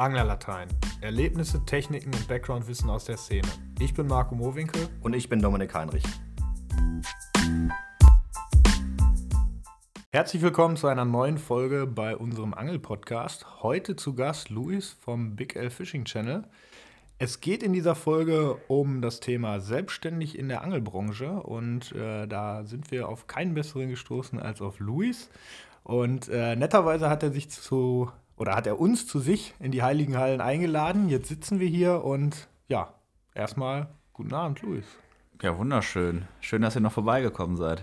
Anglerlatein. Erlebnisse, Techniken und Backgroundwissen aus der Szene. Ich bin Marco Mowinkel. Und ich bin Dominik Heinrich. Herzlich willkommen zu einer neuen Folge bei unserem Angel-Podcast. Heute zu Gast Luis vom Big L Fishing Channel. Es geht in dieser Folge um das Thema selbstständig in der Angelbranche und äh, da sind wir auf keinen besseren gestoßen als auf Luis. Und äh, netterweise hat er sich zu oder hat er uns zu sich in die Heiligen Hallen eingeladen. Jetzt sitzen wir hier und ja, erstmal guten Abend, Luis. Ja, wunderschön. Schön, dass ihr noch vorbeigekommen seid.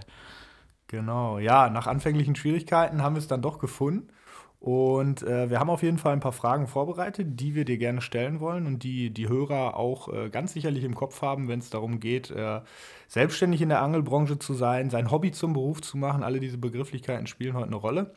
Genau, ja, nach anfänglichen Schwierigkeiten haben wir es dann doch gefunden. Und äh, wir haben auf jeden Fall ein paar Fragen vorbereitet, die wir dir gerne stellen wollen und die die Hörer auch äh, ganz sicherlich im Kopf haben, wenn es darum geht, äh, selbstständig in der Angelbranche zu sein, sein Hobby zum Beruf zu machen. Alle diese Begrifflichkeiten spielen heute eine Rolle.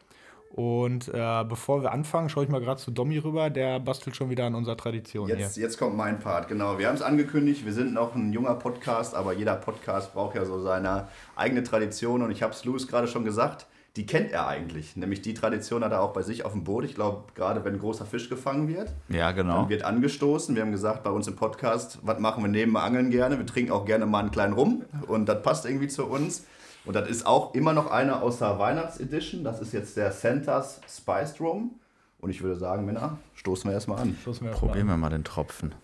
Und äh, bevor wir anfangen, schaue ich mal gerade zu Domi rüber. Der bastelt schon wieder an unserer Tradition jetzt, hier. Jetzt kommt mein Part, genau. Wir haben es angekündigt, wir sind noch ein junger Podcast, aber jeder Podcast braucht ja so seine eigene Tradition. Und ich habe es Louis gerade schon gesagt, die kennt er eigentlich. Nämlich die Tradition hat er auch bei sich auf dem Boot. Ich glaube, gerade wenn ein großer Fisch gefangen wird, ja, genau. dann wird angestoßen. Wir haben gesagt, bei uns im Podcast, was machen wir neben dem Angeln gerne? Wir trinken auch gerne mal einen kleinen Rum. Und das passt irgendwie zu uns. Und das ist auch immer noch einer aus der Weihnachtsedition. Das ist jetzt der Santa's Spiced Rum. Und ich würde sagen, Männer, stoßen wir erstmal an. Stoßen wir Probieren wir mal den Tropfen.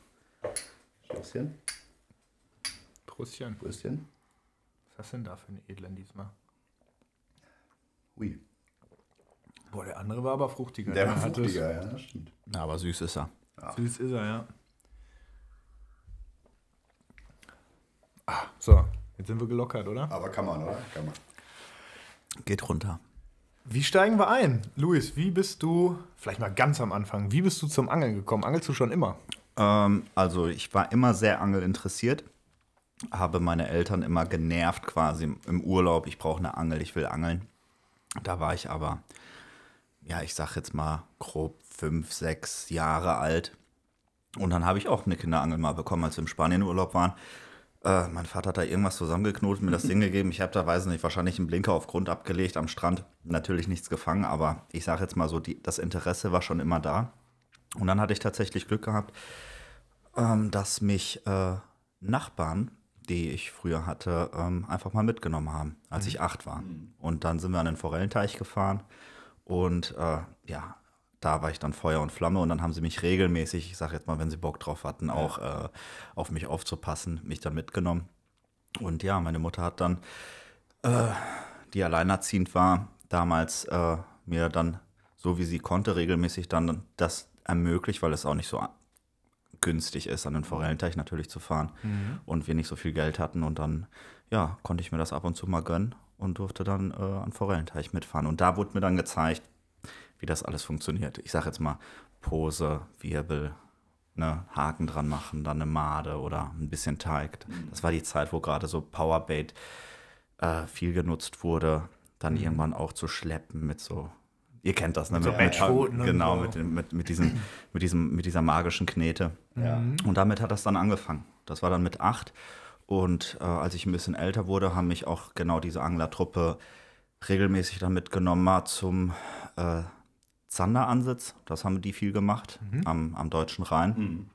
Stößchen. Brüstchen. Brüstchen. Was hast du denn da für eine Edlen diesmal? Ui. Boah, der andere war aber fruchtiger. Der war fruchtiger, ja, das stimmt. Ja, aber süß ist er. Ja. Süß ist er, ja. Ah, so, Jetzt sind wir gelockert, oder? Aber kann man, oder? Kann man. Geht runter. Wie steigen wir ein? Luis, wie bist du, vielleicht mal ganz am Anfang, wie bist du zum Angeln gekommen? Angelst du schon immer? Ähm, also ich war immer sehr angelinteressiert, habe meine Eltern immer genervt quasi im Urlaub, ich brauche eine Angel, ich will angeln. Da war ich aber, ja, ich sag jetzt mal grob fünf, sechs Jahre alt. Und dann habe ich auch eine Kinderangel mal bekommen, als wir im Spanienurlaub waren. Äh, mein Vater hat da irgendwas zusammengeknotet, mir das Ding gegeben. Ich habe da, weiß nicht, wahrscheinlich einen Blinker auf Grund abgelegt am Strand. Natürlich nichts gefangen, aber ich sage jetzt mal so, die, das Interesse war schon immer da. Und dann hatte ich tatsächlich Glück gehabt, ähm, dass mich äh, Nachbarn, die ich früher hatte, ähm, einfach mal mitgenommen haben, als mhm. ich acht war. Mhm. Und dann sind wir an den Forellenteich gefahren und äh, ja, da war ich dann Feuer und Flamme und dann haben sie mich regelmäßig, ich sage jetzt mal, wenn sie Bock drauf hatten, auch äh, auf mich aufzupassen, mich dann mitgenommen. Und ja, meine Mutter hat dann, äh, die alleinerziehend war, damals äh, mir dann, so wie sie konnte, regelmäßig dann das ermöglicht, weil es auch nicht so günstig ist, an den Forellenteich natürlich zu fahren mhm. und wir nicht so viel Geld hatten. Und dann, ja, konnte ich mir das ab und zu mal gönnen und durfte dann äh, an Forellenteich mitfahren. Und da wurde mir dann gezeigt, wie das alles funktioniert. Ich sage jetzt mal Pose, Wirbel, ne, Haken dran machen, dann eine Made oder ein bisschen Teig. Mhm. Das war die Zeit, wo gerade so Powerbait äh, viel genutzt wurde. Dann mhm. irgendwann auch zu schleppen mit so, ihr kennt das, ne? Mit, mit, so mit genau, so. mit, mit, mit, diesem, mit, diesem, mit dieser magischen Knete. Ja. Und damit hat das dann angefangen. Das war dann mit acht. Und äh, als ich ein bisschen älter wurde, haben mich auch genau diese Anglertruppe regelmäßig dann mitgenommen, zum äh, Zanderansitz. Das haben die viel gemacht mhm. am, am Deutschen Rhein. Mhm.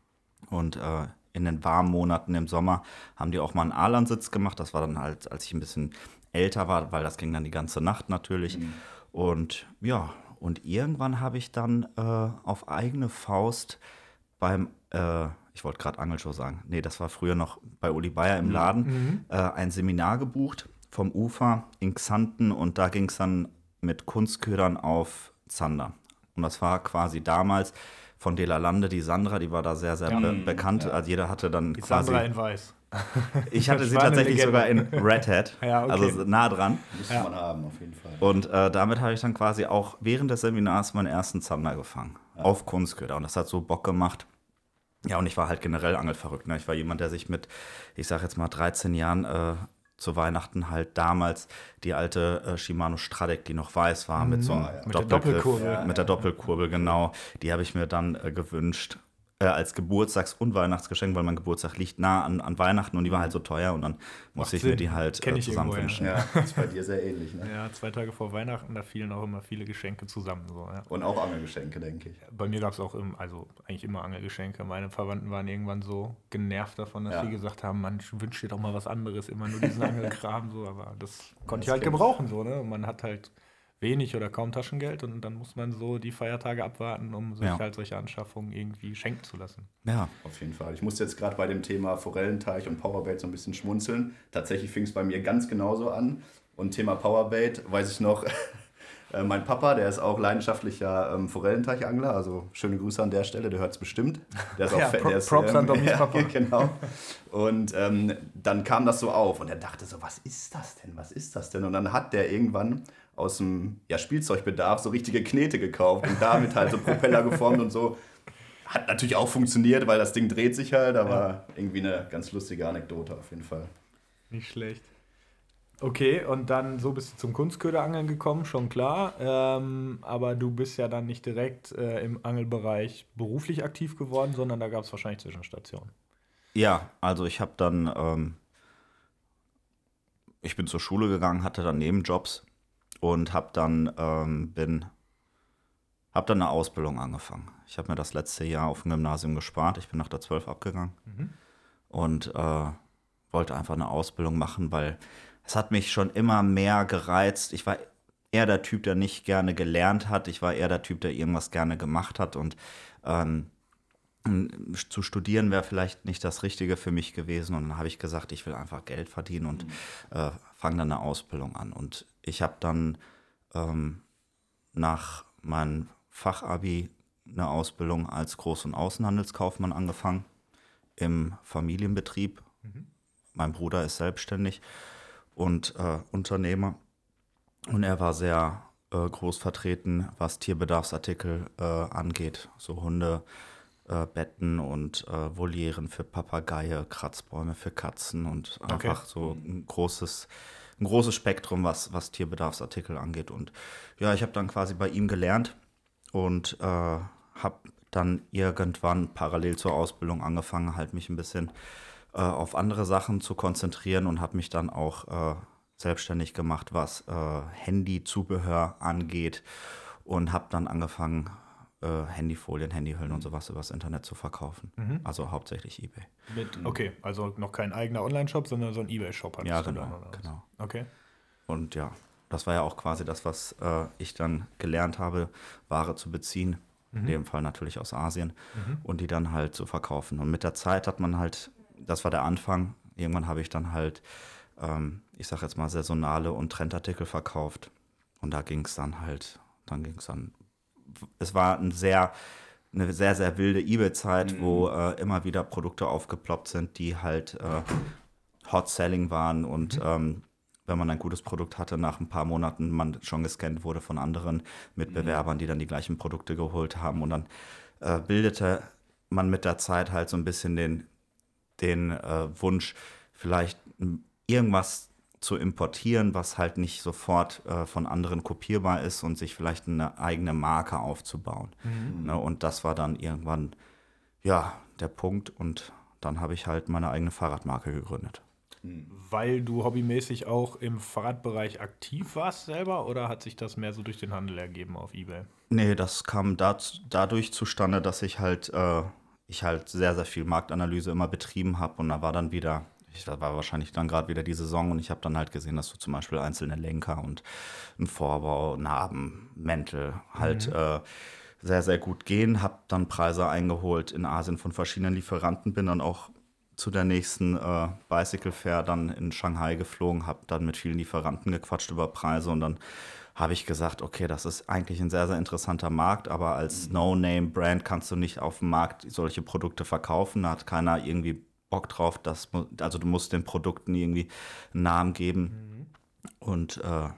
Und äh, in den warmen Monaten im Sommer haben die auch mal einen Aalansitz gemacht. Das war dann halt, als ich ein bisschen älter war, weil das ging dann die ganze Nacht natürlich. Mhm. Und ja, und irgendwann habe ich dann äh, auf eigene Faust beim, äh, ich wollte gerade Angelshow sagen, nee, das war früher noch bei Uli Bayer im mhm. Laden, mhm. äh, ein Seminar gebucht vom Ufer in Xanten und da ging es dann mit Kunstködern auf Zander. Und das war quasi damals von De La Lande, die Sandra, die war da sehr, sehr ja. be bekannt. Ja. Also jeder hatte dann die quasi. Sandra in Weiß. Ich hatte sie tatsächlich sogar in Red Hat, ja, okay. also nah dran. Müsste ja. man haben, auf jeden Fall. Und äh, damit habe ich dann quasi auch während des Seminars meinen ersten Zander gefangen. Ja. Auf Kunstköder. Und das hat so Bock gemacht. Ja, und ich war halt generell angelverrückt. Ne? Ich war jemand, der sich mit, ich sage jetzt mal, 13 Jahren äh, zu Weihnachten halt damals die alte äh, Shimano Stradek, die noch weiß war, mit so einem ja. mit der Doppelkurbel. Mit der Doppelkurbel, genau. Die habe ich mir dann äh, gewünscht. Äh, als Geburtstags- und Weihnachtsgeschenk, weil mein Geburtstag liegt nah an, an Weihnachten und die war halt so teuer und dann musste ich mir Sinn. die halt äh, ich zusammen irgendwo, wünschen. Ja, ist bei dir sehr ähnlich, ne? Ja, zwei Tage vor Weihnachten, da fielen auch immer viele Geschenke zusammen. So, ja. Und auch Angelgeschenke, denke ich. Bei mir gab es auch im, also eigentlich immer Angelgeschenke. Meine Verwandten waren irgendwann so genervt davon, dass Ja. sie gesagt haben, man wünscht dir doch mal was anderes, immer nur diesen Angelkram. so, aber das konnte ich das halt ich. gebrauchen. So, ne? Und man hat halt wenig oder kaum Taschengeld und dann muss man so die Feiertage abwarten, um sich Ja. halt solche Anschaffungen irgendwie schenken zu lassen. Ja, Auf jeden Fall. Ich muss jetzt gerade bei dem Thema Forellenteich und Powerbait so ein bisschen schmunzeln. Tatsächlich fing es bei mir ganz genauso an. Und Thema Powerbait weiß ich noch, äh, mein Papa, der ist auch leidenschaftlicher ähm, Forellenteichangler. Also schöne Grüße an der Stelle, der hört es bestimmt. Der ist Ja, Fan- Pro- der ist, Props an Dommys ja, Papa. Genau. Und ähm, dann kam das so auf und er dachte so, was ist das denn? Was ist das denn? Und dann hat der irgendwann aus dem ja, Spielzeugbedarf so richtige Knete gekauft und damit halt so Propeller geformt und so. Hat natürlich auch funktioniert, weil das Ding dreht sich halt, aber irgendwie eine ganz lustige Anekdote auf jeden Fall. Nicht schlecht. Okay, und dann so bist du zum Kunstköderangeln gekommen, schon klar. Ähm, aber du bist ja dann nicht direkt äh, im Angelbereich beruflich aktiv geworden, sondern da gab es wahrscheinlich Zwischenstationen. Ja, also ich habe dann, ähm, ich bin zur Schule gegangen, hatte dann Nebenjobs und habe dann, ähm, bin, habe dann eine Ausbildung angefangen. Ich habe mir das letzte Jahr auf dem Gymnasium gespart. Ich bin nach der 12 abgegangen und äh, wollte einfach eine Ausbildung machen, weil es hat mich schon immer mehr gereizt. Ich war eher der Typ, der nicht gerne gelernt hat. Ich war eher der Typ, der irgendwas gerne gemacht hat und ähm, zu studieren wäre vielleicht nicht das Richtige für mich gewesen. Und dann habe ich gesagt, ich will einfach Geld verdienen und äh, fange dann eine Ausbildung an. Und ich habe dann ähm, nach meinem Fachabi eine Ausbildung als Groß- und Außenhandelskaufmann angefangen im Familienbetrieb. Mein Bruder ist selbstständig und äh, Unternehmer. Und er war sehr äh, groß vertreten, was Tierbedarfsartikel äh, angeht. So Hunde, äh, Betten und äh, Volieren für Papageie, Kratzbäume für Katzen und einfach so ein großes, ein großes Spektrum, was, was Tierbedarfsartikel angeht. Und ja, ich habe dann quasi bei ihm gelernt und äh, habe dann irgendwann parallel zur Ausbildung angefangen, halt mich ein bisschen äh, auf andere Sachen zu konzentrieren und habe mich dann auch äh, selbstständig gemacht, was äh, Handyzubehör angeht und habe dann angefangen, äh, Handyfolien, Handyhüllen und sowas übers Internet zu verkaufen. Also hauptsächlich eBay. Mit, okay, also noch kein eigener Online-Shop, sondern so ein Ebay-Shop Ja, genau, dann, genau. Okay. Und ja, das war ja auch quasi das, was äh, ich dann gelernt habe, Ware zu beziehen. In dem Fall natürlich aus Asien und die dann halt zu verkaufen. Und mit der Zeit hat man halt, das war der Anfang, irgendwann habe ich dann halt, ähm, ich sag jetzt mal, saisonale und Trendartikel verkauft. Und da ging es dann halt, dann ging es dann, es war ein sehr, eine sehr, sehr wilde eBay-Zeit, wo äh, immer wieder Produkte aufgeploppt sind, die halt äh, Hot Selling waren und ähm, wenn man ein gutes Produkt hatte, nach ein paar Monaten man schon gescannt wurde von anderen Mitbewerbern, die dann die gleichen Produkte geholt haben und dann äh, bildete man mit der Zeit halt so ein bisschen den, den äh, Wunsch, vielleicht irgendwas zu importieren, was halt nicht sofort äh, von anderen kopierbar ist und sich vielleicht eine eigene Marke aufzubauen. Ne, und das war dann irgendwann, ja, der Punkt und dann habe ich halt meine eigene Fahrradmarke gegründet. Weil du hobbymäßig auch im Fahrradbereich aktiv warst selber oder hat sich das mehr so durch den Handel ergeben auf Ebay? Nee, das kam dazu, dadurch zustande, dass ich halt, äh, ich halt sehr, sehr viel Marktanalyse immer betrieben habe und da war dann wieder, ich, da war wahrscheinlich dann gerade wieder die Saison und ich habe dann halt gesehen, dass du zum Beispiel einzelne Lenker und ein Vorbau, Narben, Mäntel halt äh, sehr, sehr gut gehen. Habe dann Preise eingeholt in Asien von verschiedenen Lieferanten, bin dann auch zu der nächsten äh, Bicycle Fair dann in Shanghai geflogen, habe dann mit vielen Lieferanten gequatscht über Preise und dann habe ich gesagt, okay, das ist eigentlich ein sehr, sehr interessanter Markt, aber als No-Name-Brand kannst du nicht auf dem Markt solche Produkte verkaufen. Da hat keiner irgendwie Bock drauf. Das, mu- also du musst den Produkten irgendwie einen Namen geben und äh,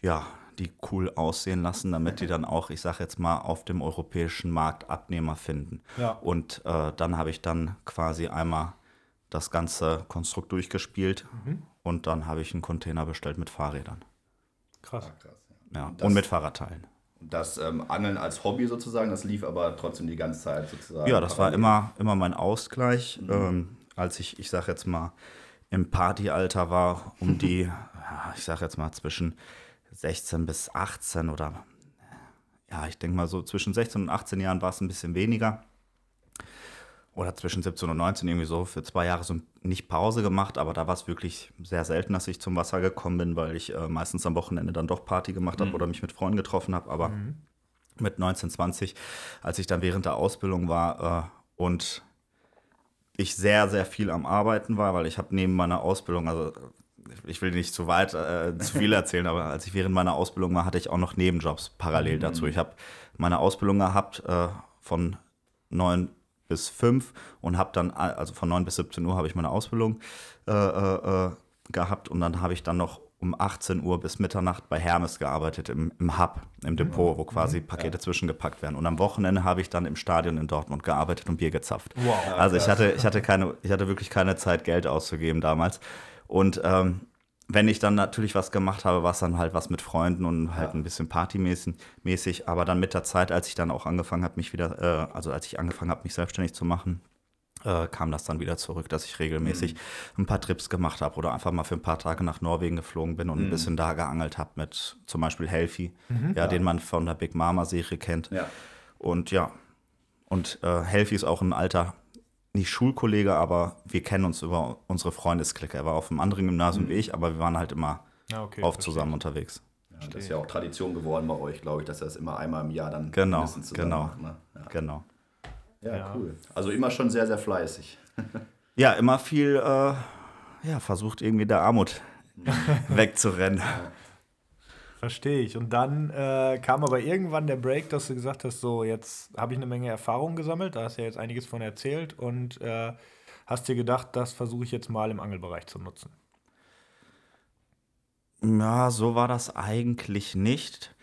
ja, die cool aussehen lassen, damit die dann auch, ich sage jetzt mal, auf dem europäischen Markt Abnehmer finden. Ja. Und äh, dann habe ich dann quasi einmal das ganze Konstrukt durchgespielt und dann habe ich einen Container bestellt mit Fahrrädern. Krass. Krass, ja. Ja, Das- und mit Fahrradteilen. Das ähm, Angeln als Hobby sozusagen, das lief aber trotzdem die ganze Zeit sozusagen. Ja, das war immer, immer mein Ausgleich. Ähm, als ich, ich sag jetzt mal, im Partyalter war, um die, ja, ich sag jetzt mal zwischen 16 bis 18 oder ja, ich denke mal so zwischen 16 und 18 Jahren war es ein bisschen weniger. Oder zwischen 17 und 19 irgendwie so für zwei Jahre so nicht Pause gemacht, aber da war es wirklich sehr selten, dass ich zum Wasser gekommen bin, weil ich äh, meistens am Wochenende dann doch Party gemacht habe oder mich mit Freunden getroffen habe. Aber mit 19, 20, als ich dann während der Ausbildung war äh, und ich sehr, sehr viel am Arbeiten war, weil ich habe neben meiner Ausbildung, also ich will nicht zu weit, äh, zu viel erzählen, aber als ich während meiner Ausbildung war, hatte ich auch noch Nebenjobs parallel dazu. Ich habe meine Ausbildung gehabt äh, von 9 bis 5 und habe dann, also von 9 bis 17 Uhr habe ich meine Ausbildung äh, äh, äh, gehabt und dann habe ich dann noch um 18 Uhr bis Mitternacht bei Hermes gearbeitet, im, im Hub, im Depot, wo quasi Pakete zwischengepackt werden. Und am Wochenende habe ich dann im Stadion in Dortmund gearbeitet und Bier gezapft. Wow. Also ich hatte, ich hatte keine, ich hatte wirklich keine Zeit, Geld auszugeben damals. Und ähm, wenn ich dann natürlich was gemacht habe, war es dann halt was mit Freunden und halt ein bisschen partymäßig. mäßig. Aber dann mit der Zeit, als ich dann auch angefangen habe, mich wieder, äh, also als ich angefangen habe, mich selbstständig zu machen, äh, kam das dann wieder zurück, dass ich regelmäßig ein paar Trips gemacht habe oder einfach mal für ein paar Tage nach Norwegen geflogen bin und ein bisschen da geangelt habe mit zum Beispiel Helfi, ja, den man von der Big Mama Serie kennt. Ja. Und ja, und äh, Helfi ist auch ein alter, nicht Schulkollege, aber wir kennen uns über unsere Freundesklicke. Er war auf einem anderen Gymnasium wie ich, aber wir waren halt immer Ja, okay, oft zusammen unterwegs. Ja, das ist ja auch Tradition geworden bei euch, glaube ich, dass ihr das immer einmal im Jahr dann Genau, mindestens zusammen genau. macht, ne? ja. Genau. Ja, Ja. cool. Also immer schon sehr, sehr fleißig. Ja, immer viel, äh, ja, versucht irgendwie der Armut wegzurennen. Verstehe ich. Und dann äh, kam aber irgendwann der Break, dass du gesagt hast, so jetzt habe ich eine Menge Erfahrung gesammelt, da hast du ja jetzt einiges von erzählt und äh, hast dir gedacht, das versuche ich jetzt mal im Angelbereich zu nutzen. Ja, so war das eigentlich nicht.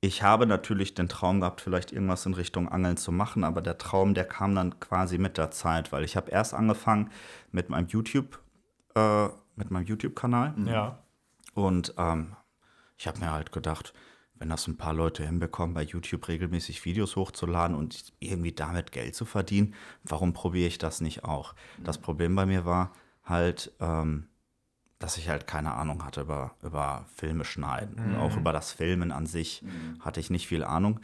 Ich habe natürlich den Traum gehabt, vielleicht irgendwas in Richtung Angeln zu machen, aber der Traum, der kam dann quasi mit der Zeit, weil ich habe erst angefangen mit meinem YouTube, äh, mit meinem YouTube-Kanal Ja. und ähm, ich habe mir halt gedacht, wenn das ein paar Leute hinbekommen, bei YouTube regelmäßig Videos hochzuladen und irgendwie damit Geld zu verdienen, warum probiere ich das nicht auch? Das Problem bei mir war halt, ähm, dass ich halt keine Ahnung hatte über, über Filme schneiden. Und auch über das Filmen an sich hatte ich nicht viel Ahnung.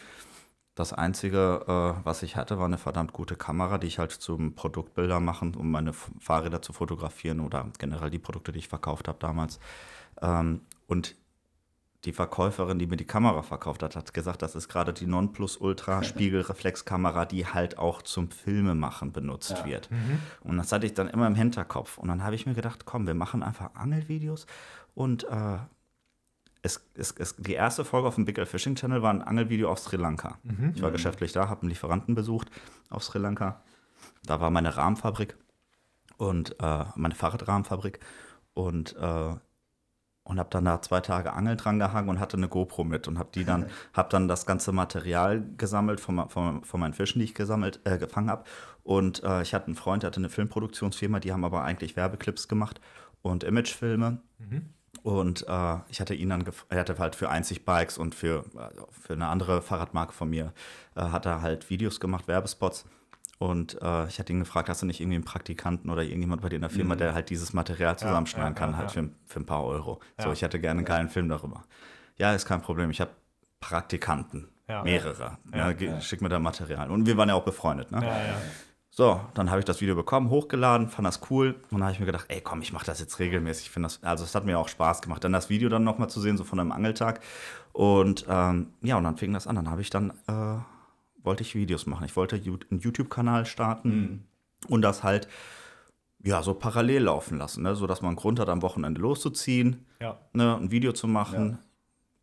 Das Einzige, äh, was ich hatte, war eine verdammt gute Kamera, die ich halt zum Produktbilder machen, um meine Fahrräder zu fotografieren oder generell die Produkte, die ich verkauft habe damals. Ähm, und die Verkäuferin, die mir die Kamera verkauft hat, hat gesagt, das ist gerade die Nonplus-Ultra-Spiegelreflexkamera, die halt auch zum Filmemachen benutzt wird. Und das hatte ich dann immer im Hinterkopf. Und dann habe ich mir gedacht, komm, wir machen einfach Angelvideos. Und äh, es, es, es, die erste Folge auf dem Big L Fishing Channel war ein Angelvideo auf Sri Lanka. Ich war geschäftlich da, habe einen Lieferanten besucht auf Sri Lanka. Da war meine Rahmenfabrik und äh, meine Fahrradrahmenfabrik. Und äh, und habe dann da zwei Tage Angeln dran gehangen und hatte eine GoPro mit und habe die dann habe dann das ganze Material gesammelt von, von, von meinen Fischen, die ich gesammelt äh, gefangen habe und äh, ich hatte einen Freund, der hatte eine Filmproduktionsfirma, die haben aber eigentlich Werbeclips gemacht und Imagefilme. Und äh, ich hatte ihn dann er hatte halt für Einzig Bikes und für äh, für eine andere Fahrradmarke von mir äh, hat er halt Videos gemacht, Werbespots und äh, ich hatte ihn gefragt, hast du nicht irgendwie einen Praktikanten oder irgendjemand bei dir in der Firma, der halt dieses Material zusammenschneiden ja, kann, ja, halt ja. Für, für ein paar Euro. So, Ja. ich hätte gerne einen geilen Film darüber. Ja, ist kein Problem. Ich habe Praktikanten, Ja. mehrere. Ja, ne, Schick mir da Material. Und wir waren ja auch befreundet. Ne? Ja, ja. So, dann habe ich das Video bekommen, hochgeladen, fand das cool. Und dann habe ich mir gedacht, ey, komm, ich mache das jetzt regelmäßig. Ich finde das, also es hat mir auch Spaß gemacht, dann das Video dann nochmal zu sehen, so von einem Angeltag. Und ähm, ja, und dann fing das an. Dann habe ich dann, äh, wollte ich Videos machen. Ich wollte einen YouTube-Kanal starten und das halt, ja, so parallel laufen lassen, ne? so dass man einen Grund hat, am Wochenende loszuziehen, Ja. ne, ein Video zu machen,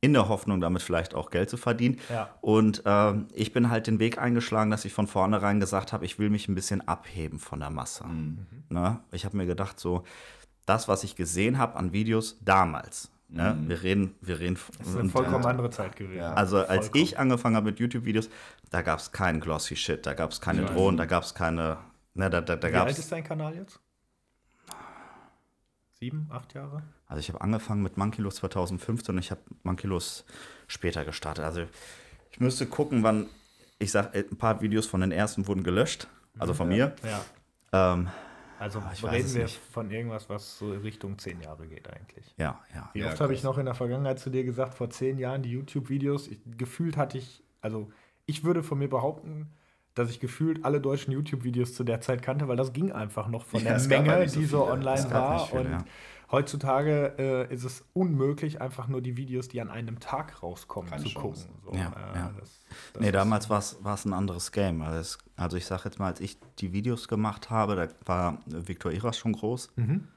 in der Hoffnung, damit vielleicht auch Geld zu verdienen. Ja. Und ähm, ich bin halt den Weg eingeschlagen, dass ich von vornherein gesagt habe, ich will mich ein bisschen abheben von der Masse. Ne? Ich habe mir gedacht, so, das, was ich gesehen habe an Videos damals, ne? wir reden, wir reden Das ist eine vollkommen andere Zeit gewesen. Ja. also als Vollkommen. ich angefangen habe mit YouTube-Videos, da gab es keinen glossy Shit, da gab es keine Drohnen, da gab es keine, ne, da, da, da Wie alt ist dein Kanal jetzt? Sieben, acht Jahre? Also ich habe angefangen mit Monkelos 2015 und ich habe Monkelos später gestartet. Also ich müsste gucken, wann, ich sag, ein paar Videos von den ersten wurden gelöscht, also von mir. Ja. Ähm, Also ich weiß reden wir nicht. von irgendwas, was so Richtung zehn Jahre geht eigentlich. ja, ja. Wie Ja, oft habe ich noch in der Vergangenheit zu dir gesagt, vor zehn Jahren die YouTube-Videos, ich- gefühlt hatte ich, also ich würde von mir behaupten, dass ich gefühlt alle deutschen YouTube-Videos zu der Zeit kannte, weil das ging einfach noch von Ja, der Menge, halt so die so online war. viele, und ja. Heutzutage äh, ist es unmöglich, einfach nur die Videos, die an einem Tag rauskommen, Keine zu Chance. gucken. So, Ja, äh, ja. Das, das Nee, damals war es ein anderes Game. Also, es, also ich sage jetzt mal, als ich die Videos gemacht habe, da war Viktor Iras schon groß. Mhm.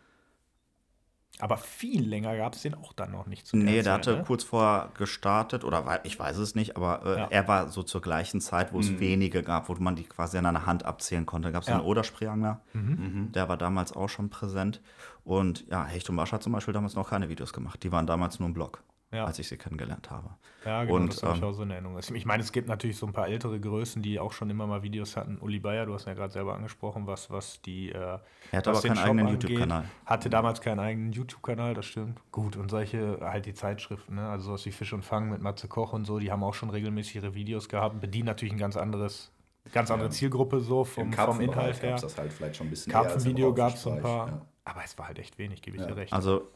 Aber viel länger gab es den auch dann noch nicht zu Nee, der hatte ne? kurz vorher gestartet, oder ich weiß es nicht, aber äh, Ja. er war so zur gleichen Zeit, wo es wenige gab, wo man die quasi an einer Hand abzählen konnte. Da gab es Ja. einen Oderspreeangler, Mhm. der war damals auch schon präsent. Und ja, Hecht und Barsch hat zum Beispiel damals noch keine Videos gemacht. Die waren damals nur im Blog, Ja. als ich sie kennengelernt habe. Ja, genau, Und, das habe ich ähm, auch so in Erinnerung. Ich meine, es gibt natürlich so ein paar ältere Größen, die auch schon immer mal Videos hatten. Uli Bayer, du hast ihn ja gerade selber angesprochen, was, was die. Äh, Er hat was aber keinen Shop eigenen. YouTube-Kanal. Hatte damals keinen eigenen YouTube-Kanal, das stimmt. Gut, und solche, halt die Zeitschriften, ne? also sowas wie Fisch und Fang mit Matze Koch und so, die haben auch schon regelmäßig ihre Videos gehabt, bedienen natürlich ein ganz anderes, ganz andere Zielgruppe so vom, Im vom Inhalt Karpfenbereich her. das halt vielleicht schon ein bisschen Karpfenvideo gab es ein paar, ja. Aber es war halt echt wenig, gebe ich Ja. dir recht. Also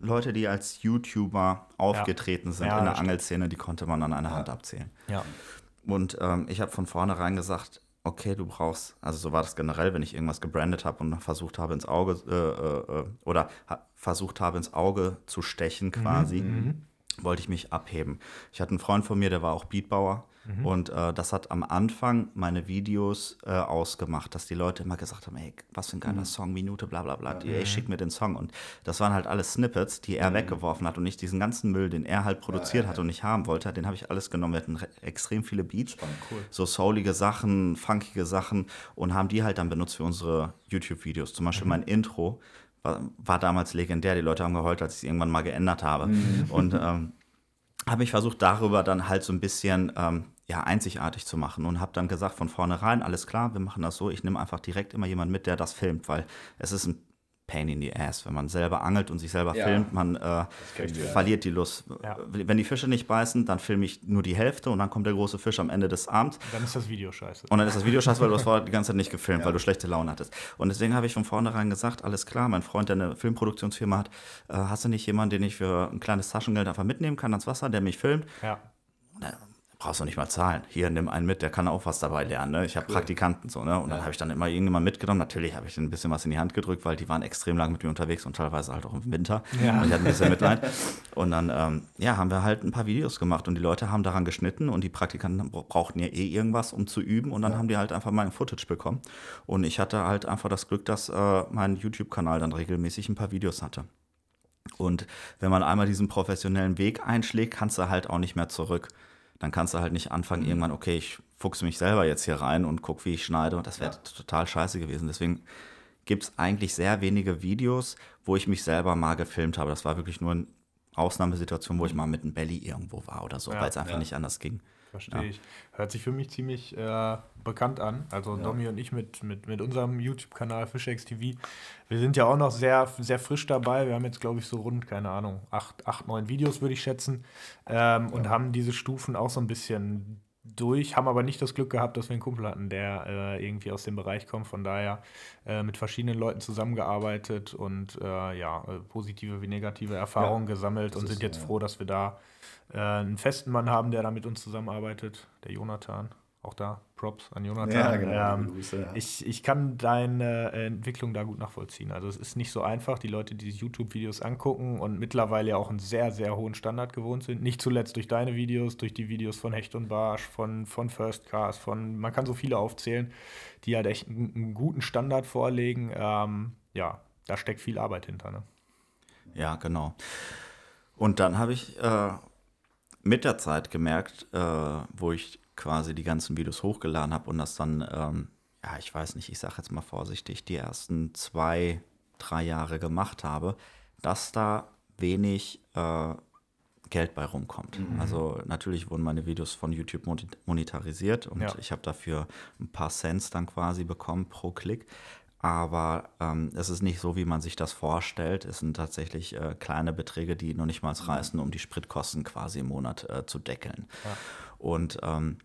Leute, die als YouTuber aufgetreten sind Ja, in der stimmt. Angelszene, die konnte man an einer Hand abzählen. ja. Und ähm, ich habe von vornherein gesagt, okay, du brauchst, also so war das generell, wenn ich irgendwas gebrandet habe und versucht habe ins Auge äh, äh, äh, oder ha versucht habe ins Auge zu stechen quasi, wollte ich mich abheben. Ich hatte einen Freund von mir, der war auch Beatbauer und äh, das hat am Anfang meine Videos äh, ausgemacht, dass die Leute immer gesagt haben, ey, was für ein geiler Song, Minute, bla bla bla, ey, schick mir den Song. Und das waren halt alles Snippets, die er weggeworfen hat und nicht diesen ganzen Müll, den er halt produziert hat und nicht haben wollte, den habe ich alles genommen. Wir hatten re- extrem viele Beats, so soulige Sachen, funkige Sachen und haben die halt dann benutzt für unsere YouTube-Videos. Zum Beispiel mein Intro war, war damals legendär. Die Leute haben geheult, als ich es irgendwann mal geändert habe. Und ähm, habe ich versucht, darüber dann halt so ein bisschen ähm, ja, einzigartig zu machen und habe dann gesagt von vornherein, alles klar, wir machen das so, ich nehme einfach direkt immer jemanden mit, der das filmt, weil es ist ein Pain in the Ass, wenn man selber angelt und sich selber Ja. filmt, man äh, verliert die Lust. Ja. Wenn die Fische nicht beißen, dann filme ich nur die Hälfte und dann kommt der große Fisch am Ende des Abends Dann ist das Video scheiße. und dann ist das Video scheiße, weil du das vorher die ganze Zeit nicht gefilmt, weil du schlechte Laune hattest. Und deswegen habe ich von vornherein gesagt, alles klar, mein Freund, der eine Filmproduktionsfirma hat, äh, hast du nicht jemanden, den ich für ein kleines Taschengeld einfach mitnehmen kann ans Wasser, der mich filmt? ja. Na, brauchst du nicht mal zahlen. Hier, nimm einen mit, der kann auch was dabei lernen. Ne? Ich habe Praktikanten so, ne? Und dann habe ich dann immer irgendjemand mitgenommen. Natürlich habe ich denen ein bisschen was in die Hand gedrückt, weil die waren extrem lang mit mir unterwegs und teilweise halt auch im Winter. Ja. Und ich hatte ein bisschen Mitleid. Und dann, ähm, ja, haben wir halt ein paar Videos gemacht und die Leute haben daran geschnitten und die Praktikanten bra- brauchten ja eh irgendwas, um zu üben. Und dann haben die halt einfach mein Footage bekommen. Und ich hatte halt einfach das Glück, dass äh, mein YouTube-Kanal dann regelmäßig ein paar Videos hatte. Und wenn man einmal diesen professionellen Weg einschlägt, kannst du halt auch nicht mehr zurück. Dann kannst du halt nicht anfangen, irgendwann, okay, ich fuchse mich selber jetzt hier rein und guck, wie ich schneide. Und das wäre total scheiße gewesen. Deswegen gibt es eigentlich sehr wenige Videos, wo ich mich selber mal gefilmt habe. Das war wirklich nur eine Ausnahmesituation, wo ich mal mit einem Belly irgendwo war oder so, Ja, weil es einfach ja. nicht anders ging. Verstehe Ja. ich. Hört sich für mich ziemlich äh, bekannt an. Also Domi und ich mit, mit, mit unserem YouTube-Kanal Fischex TV. Wir sind ja auch noch sehr, sehr frisch dabei. Wir haben jetzt, glaube ich, so rund, keine Ahnung, acht, acht neun Videos, würde ich schätzen. Ähm, Und haben diese Stufen auch so ein bisschen durch, haben aber nicht das Glück gehabt, dass wir einen Kumpel hatten, der äh, irgendwie aus dem Bereich kommt. Von daher äh, mit verschiedenen Leuten zusammengearbeitet und äh, ja, äh, positive wie negative Erfahrungen gesammelt und sind so, jetzt ja. froh, dass wir da äh, einen festen Mann haben, der da mit uns zusammenarbeitet, der Jonathan. Auch da Props an Jonathan. Ja, genau. Ähm, Grüße, ja. ich, ich kann deine Entwicklung da gut nachvollziehen. Also es ist nicht so einfach, die Leute, die sich YouTube-Videos angucken und mittlerweile ja auch einen sehr, sehr hohen Standard gewohnt sind. Nicht zuletzt durch deine Videos, durch die Videos von Hecht und Barsch, von, von First Cast, von, man kann so viele aufzählen, die halt echt einen, einen guten Standard vorlegen. Ähm, ja, da steckt viel Arbeit hinter. Ne? Ja, genau. Und dann habe ich äh, mit der Zeit gemerkt, äh, wo ich quasi die ganzen Videos hochgeladen habe und das dann, ähm, ja, ich weiß nicht, ich sage jetzt mal vorsichtig, die ersten zwei, drei Jahre gemacht habe, dass da wenig äh, Geld bei rumkommt. Also natürlich wurden meine Videos von YouTube monetarisiert und Ja. ich habe dafür ein paar Cents dann quasi bekommen pro Klick. Aber ähm, es ist nicht so, wie man sich das vorstellt. Es sind tatsächlich äh, kleine Beträge, die noch nicht mal reißen, um die Spritkosten quasi im Monat äh, zu deckeln. Ja. Und ähm,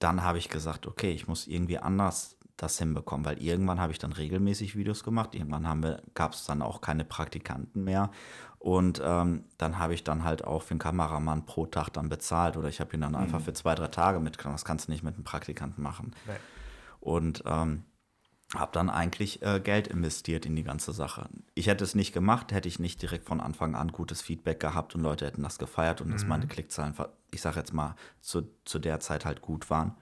dann habe ich gesagt, okay, ich muss irgendwie anders das hinbekommen, weil irgendwann habe ich dann regelmäßig Videos gemacht. Irgendwann gab es dann auch keine Praktikanten mehr. Und ähm, dann habe ich dann halt auch für einen Kameramann pro Tag dann bezahlt oder ich habe ihn dann einfach für zwei, drei Tage mitgenommen. Das kannst du nicht mit einem Praktikanten machen. Nee. Und ähm, habe dann eigentlich äh, Geld investiert in die ganze Sache. Ich hätte es nicht gemacht, hätte ich nicht direkt von Anfang an gutes Feedback gehabt und Leute hätten das gefeiert und dass meine Klickzahlen, ich sage jetzt mal, zu, zu der Zeit halt gut waren.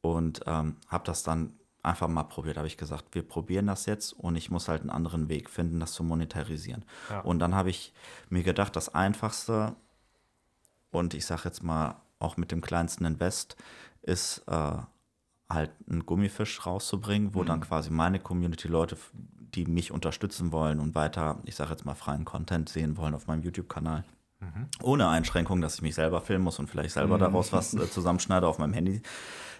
Und ähm, habe das dann einfach mal probiert. Habe ich gesagt, wir probieren das jetzt und ich muss halt einen anderen Weg finden, das zu monetarisieren. Ja. Und dann habe ich mir gedacht, das Einfachste und ich sage jetzt mal auch mit dem kleinsten Invest ist äh, halt einen Gummifisch rauszubringen, wo dann quasi meine Community Leute, die mich unterstützen wollen und weiter, ich sage jetzt mal freien Content sehen wollen auf meinem YouTube-Kanal. Ohne Einschränkung, dass ich mich selber filmen muss und vielleicht selber daraus was äh, zusammenschneide auf meinem Handy,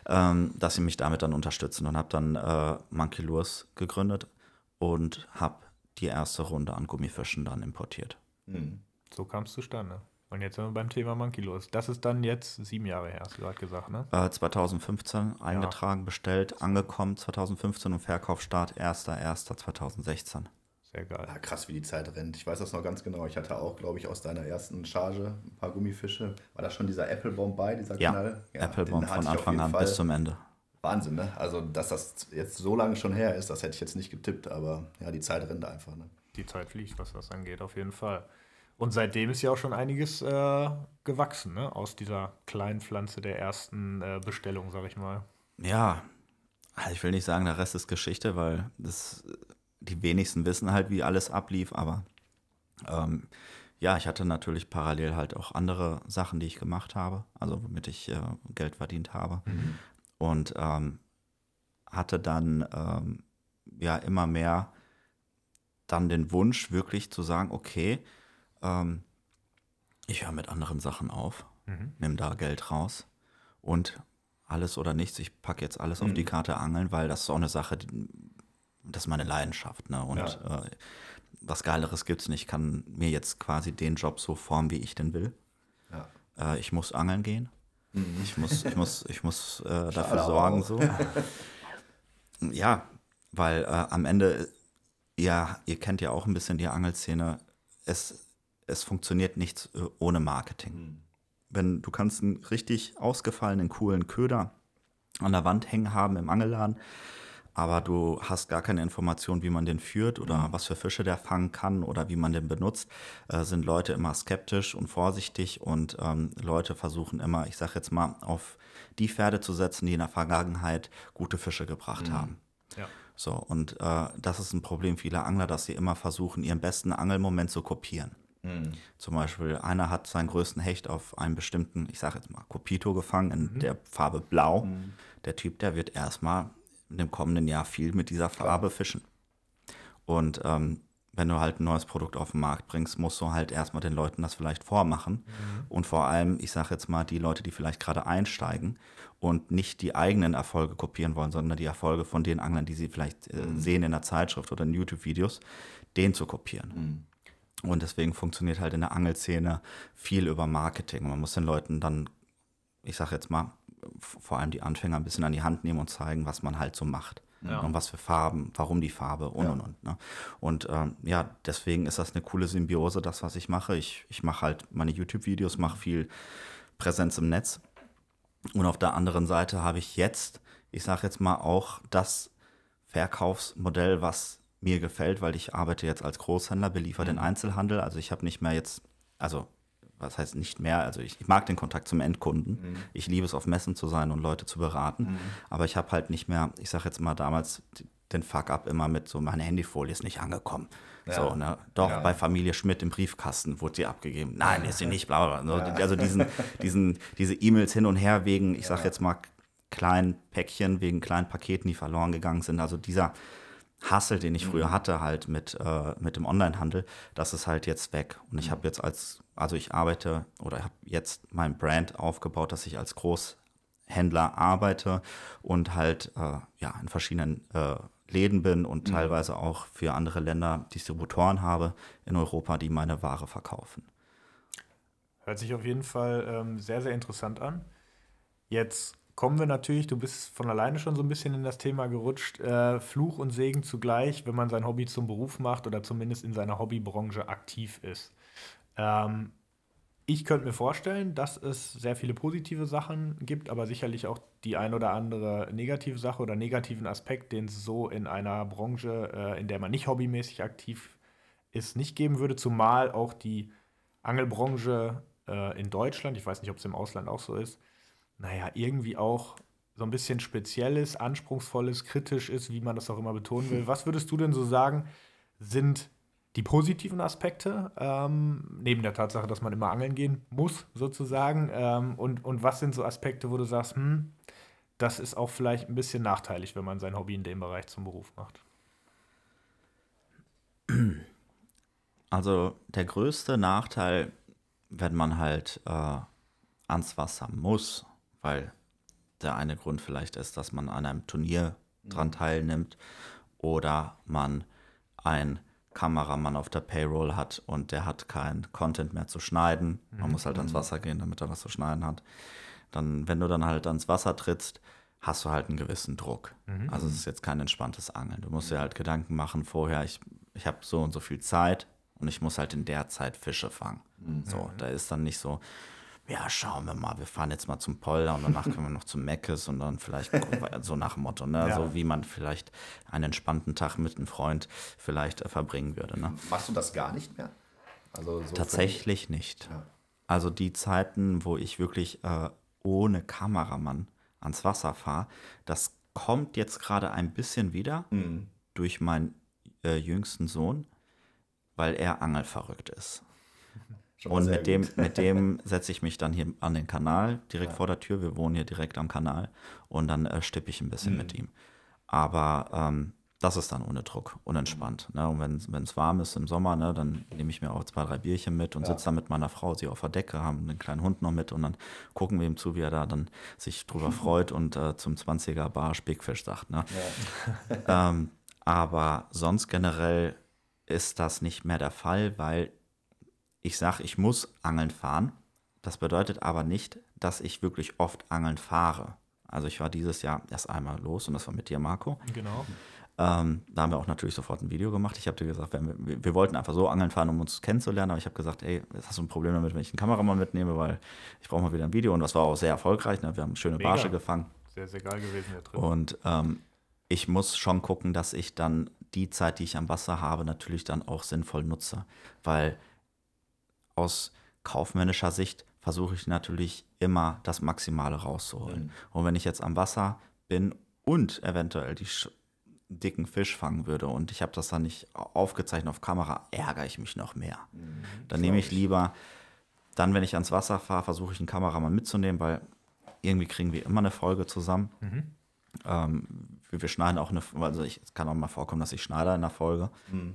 ähm, dass sie mich damit dann unterstützen und habe dann äh, Monkey Lures gegründet und habe die erste Runde an Gummifischen dann importiert. So kam es zustande. Und jetzt sind wir beim Thema Monkey los. Das ist dann jetzt sieben Jahre her, hast du gerade gesagt, ne? Äh, 2015 eingetragen, bestellt, angekommen 2015 und Verkaufsstart 1.1.2016. Sehr geil. Ja, krass, wie die Zeit rennt. Ich weiß das noch ganz genau. Ich hatte auch, glaube ich, aus deiner ersten Charge ein paar Gummifische. War da schon dieser Applebomb bei, dieser Ja, Knall? Applebomb den hatte von Anfang an Fall. bis zum Ende. Wahnsinn, ne? Also, dass das jetzt so lange schon her ist, das hätte ich jetzt nicht getippt, aber ja, die Zeit rennt einfach, ne? Die Zeit fliegt, was das angeht, auf jeden Fall. Und seitdem ist ja auch schon einiges äh, gewachsen, ne? Aus dieser kleinen Pflanze der ersten äh, Bestellung, sag ich mal. Ja, also ich will nicht sagen, der Rest ist Geschichte, weil das, die wenigsten wissen halt, wie alles ablief, aber ähm, ja, ich hatte natürlich parallel halt auch andere Sachen, die ich gemacht habe, also womit ich äh, Geld verdient habe. Und ähm, hatte dann ähm, ja immer mehr dann den Wunsch, wirklich zu sagen, okay, ähm, ich höre mit anderen Sachen auf, nimm da Geld raus und alles oder nichts, ich packe jetzt alles auf die Karte Angeln, weil das ist auch eine Sache, die, das ist meine Leidenschaft. Ne? Und Ja. äh, was Geileres gibt es nicht. Ich kann mir jetzt quasi den Job so formen, wie ich den will. Ja. Äh, ich muss angeln gehen. Ich muss, ich muss, ich muss äh, dafür sorgen, auch. so. ja, weil äh, am Ende, ja, ihr kennt ja auch ein bisschen die Angelszene. Es, es funktioniert nichts äh, ohne Marketing. Wenn du kannst einen richtig ausgefallenen, coolen Köder an der Wand hängen haben im Angelladen, aber du hast gar keine Information, wie man den führt oder was für Fische der fangen kann oder wie man den benutzt, äh, sind Leute immer skeptisch und vorsichtig und ähm, Leute versuchen immer, ich sag jetzt mal, auf die Pferde zu setzen, die in der Vergangenheit gute Fische gebracht haben. Ja. So, und äh, das ist ein Problem vieler Angler, dass sie immer versuchen, ihren besten Angelmoment zu kopieren. Zum Beispiel, einer hat seinen größten Hecht auf einem bestimmten, ich sage jetzt mal, Copito gefangen in der Farbe Blau. Der Typ, der wird erstmal in dem kommenden Jahr viel mit dieser Farbe fischen. Und ähm, wenn du halt ein neues Produkt auf den Markt bringst, musst du halt erstmal den Leuten das vielleicht vormachen. Und vor allem, ich sage jetzt mal, die Leute, die vielleicht gerade einsteigen und nicht die eigenen Erfolge kopieren wollen, sondern die Erfolge von den Anglern, die sie vielleicht äh, sehen in der Zeitschrift oder in YouTube-Videos, den zu kopieren. Und deswegen funktioniert halt in der Angelszene viel über Marketing. Man muss den Leuten dann, ich sage jetzt mal, vor allem die Anfänger ein bisschen an die Hand nehmen und zeigen, was man halt so macht. Ja. Und was für Farben, warum die Farbe und und und. Ne? Und ähm, ja, deswegen ist das eine coole Symbiose, das, was ich mache. Ich, ich mache halt meine YouTube-Videos, mache viel Präsenz im Netz. Und auf der anderen Seite habe ich jetzt, ich sage jetzt mal auch das Verkaufsmodell, was mir gefällt, weil ich arbeite jetzt als Großhändler, beliefer den Einzelhandel. Also ich habe nicht mehr jetzt, also was heißt nicht mehr, also ich, ich mag den Kontakt zum Endkunden. Ich liebe es, auf Messen zu sein und Leute zu beraten. Aber ich habe halt nicht mehr, ich sage jetzt mal damals den Fuck-up immer mit so, meine Handyfolie ist nicht angekommen. So, ne? Doch, Ja. bei Familie Schmidt im Briefkasten wurde sie abgegeben. Nein, ist sie nicht, bla bla. bla. Also diesen, diesen, diese E-Mails hin und her wegen, ich sage jetzt mal, kleinen Päckchen, wegen kleinen Paketen, die verloren gegangen sind. Also dieser Hassel, den ich früher hatte, halt mit, äh, mit dem Onlinehandel, das ist halt jetzt weg. Und ich habe jetzt als, also ich arbeite oder habe jetzt mein Brand aufgebaut, dass ich als Großhändler arbeite und halt äh, ja in verschiedenen äh, Läden bin und teilweise auch für andere Länder Distributoren habe in Europa, die meine Ware verkaufen. Hört sich auf jeden Fall ähm, sehr, sehr interessant an. Jetzt kommen wir natürlich, du bist von alleine schon so ein bisschen in das Thema gerutscht, äh, Fluch und Segen zugleich, wenn man sein Hobby zum Beruf macht oder zumindest in seiner Hobbybranche aktiv ist. Ähm, ich könnte mir vorstellen, dass es sehr viele positive Sachen gibt, aber sicherlich auch die ein oder andere negative Sache oder negativen Aspekt, den es so in einer Branche, äh, in der man nicht hobbymäßig aktiv ist, nicht geben würde, zumal auch die Angelbranche äh, in Deutschland, ich weiß nicht, ob es im Ausland auch so ist, naja, irgendwie auch so ein bisschen spezielles, anspruchsvolles, kritisch ist, wie man das auch immer betonen will. Was würdest du denn so sagen, sind die positiven Aspekte, ähm, neben der Tatsache, dass man immer angeln gehen muss, sozusagen? Ähm, und, und was sind so Aspekte, wo du sagst, hm, das ist auch vielleicht ein bisschen nachteilig, wenn man sein Hobby in dem Bereich zum Beruf macht? Also der größte Nachteil, wenn man halt äh, ans Wasser muss, weil der eine Grund vielleicht ist, dass man an einem Turnier dran teilnimmt oder man ein Kameramann auf der Payroll hat und der hat kein Content mehr zu schneiden. Man muss halt ans Wasser gehen, damit er was zu schneiden hat. Dann, wenn du dann halt ans Wasser trittst, hast du halt einen gewissen Druck. Also es ist jetzt kein entspanntes Angeln. Du musst dir halt Gedanken machen vorher, ich, ich habe so und so viel Zeit und ich muss halt in der Zeit Fische fangen. So, da ist dann nicht so, ja, schauen wir mal, wir fahren jetzt mal zum Polder und danach können wir noch zum Meckes und dann vielleicht so nach dem Motto, ne? Ja. So wie man vielleicht einen entspannten Tag mit einem Freund vielleicht äh, verbringen würde. Ne? Machst du das gar nicht mehr? Also so Tatsächlich nicht. Ja. Also die Zeiten, wo ich wirklich äh, ohne Kameramann ans Wasser fahre, das kommt jetzt gerade ein bisschen wieder Mhm. durch meinen äh, jüngsten Sohn, weil er angelverrückt ist. Und mit dem, gut. mit dem setze ich mich dann hier an den Kanal, direkt vor der Tür. Wir wohnen hier direkt am Kanal. Und dann äh, stippe ich ein bisschen mit Mhm. ihm. Aber ähm, das ist dann ohne Druck, unentspannt. Ne? Und wenn es warm ist im Sommer, ne, dann nehme ich mir auch zwei, drei Bierchen mit und sitze dann mit meiner Frau, sie auf der Decke, haben einen kleinen Hund noch mit und dann gucken wir ihm zu, wie er da dann sich drüber freut und äh, zum 20er Barsch Big Fish sagt. Ne? ähm, aber sonst generell ist das nicht mehr der Fall, weil ich sage, ich muss angeln fahren. Das bedeutet aber nicht, dass ich wirklich oft angeln fahre. Also ich war dieses Jahr erst einmal los und das war mit dir, Marco. Genau. Ähm, da haben wir auch natürlich sofort ein Video gemacht. Ich habe dir gesagt, wir, wir, wollten einfach so angeln fahren, um uns kennenzulernen, aber ich habe gesagt, ey, hast du ein Problem damit, wenn ich einen Kameramann mitnehme, weil ich brauche mal wieder ein Video und das war auch sehr erfolgreich. Ne? Wir haben schöne Mega. Barsche gefangen. Sehr, sehr geil gewesen hier drin. Und ähm, ich muss schon gucken, dass ich dann die Zeit, die ich am Wasser habe, natürlich dann auch sinnvoll nutze. Weil aus kaufmännischer Sicht versuche ich natürlich immer das Maximale rauszuholen. Und wenn ich jetzt am Wasser bin und eventuell die dicken Fisch fangen würde und ich habe das dann nicht aufgezeichnet auf Kamera, ärgere ich mich noch mehr. Dann nehme ich lieber, dann wenn ich ans Wasser fahre, versuche ich einen Kameramann mitzunehmen, weil irgendwie kriegen wir immer eine Folge zusammen. Ähm, wir, schneiden auch eine, also ich, es kann auch mal vorkommen, dass ich schneide in der Folge.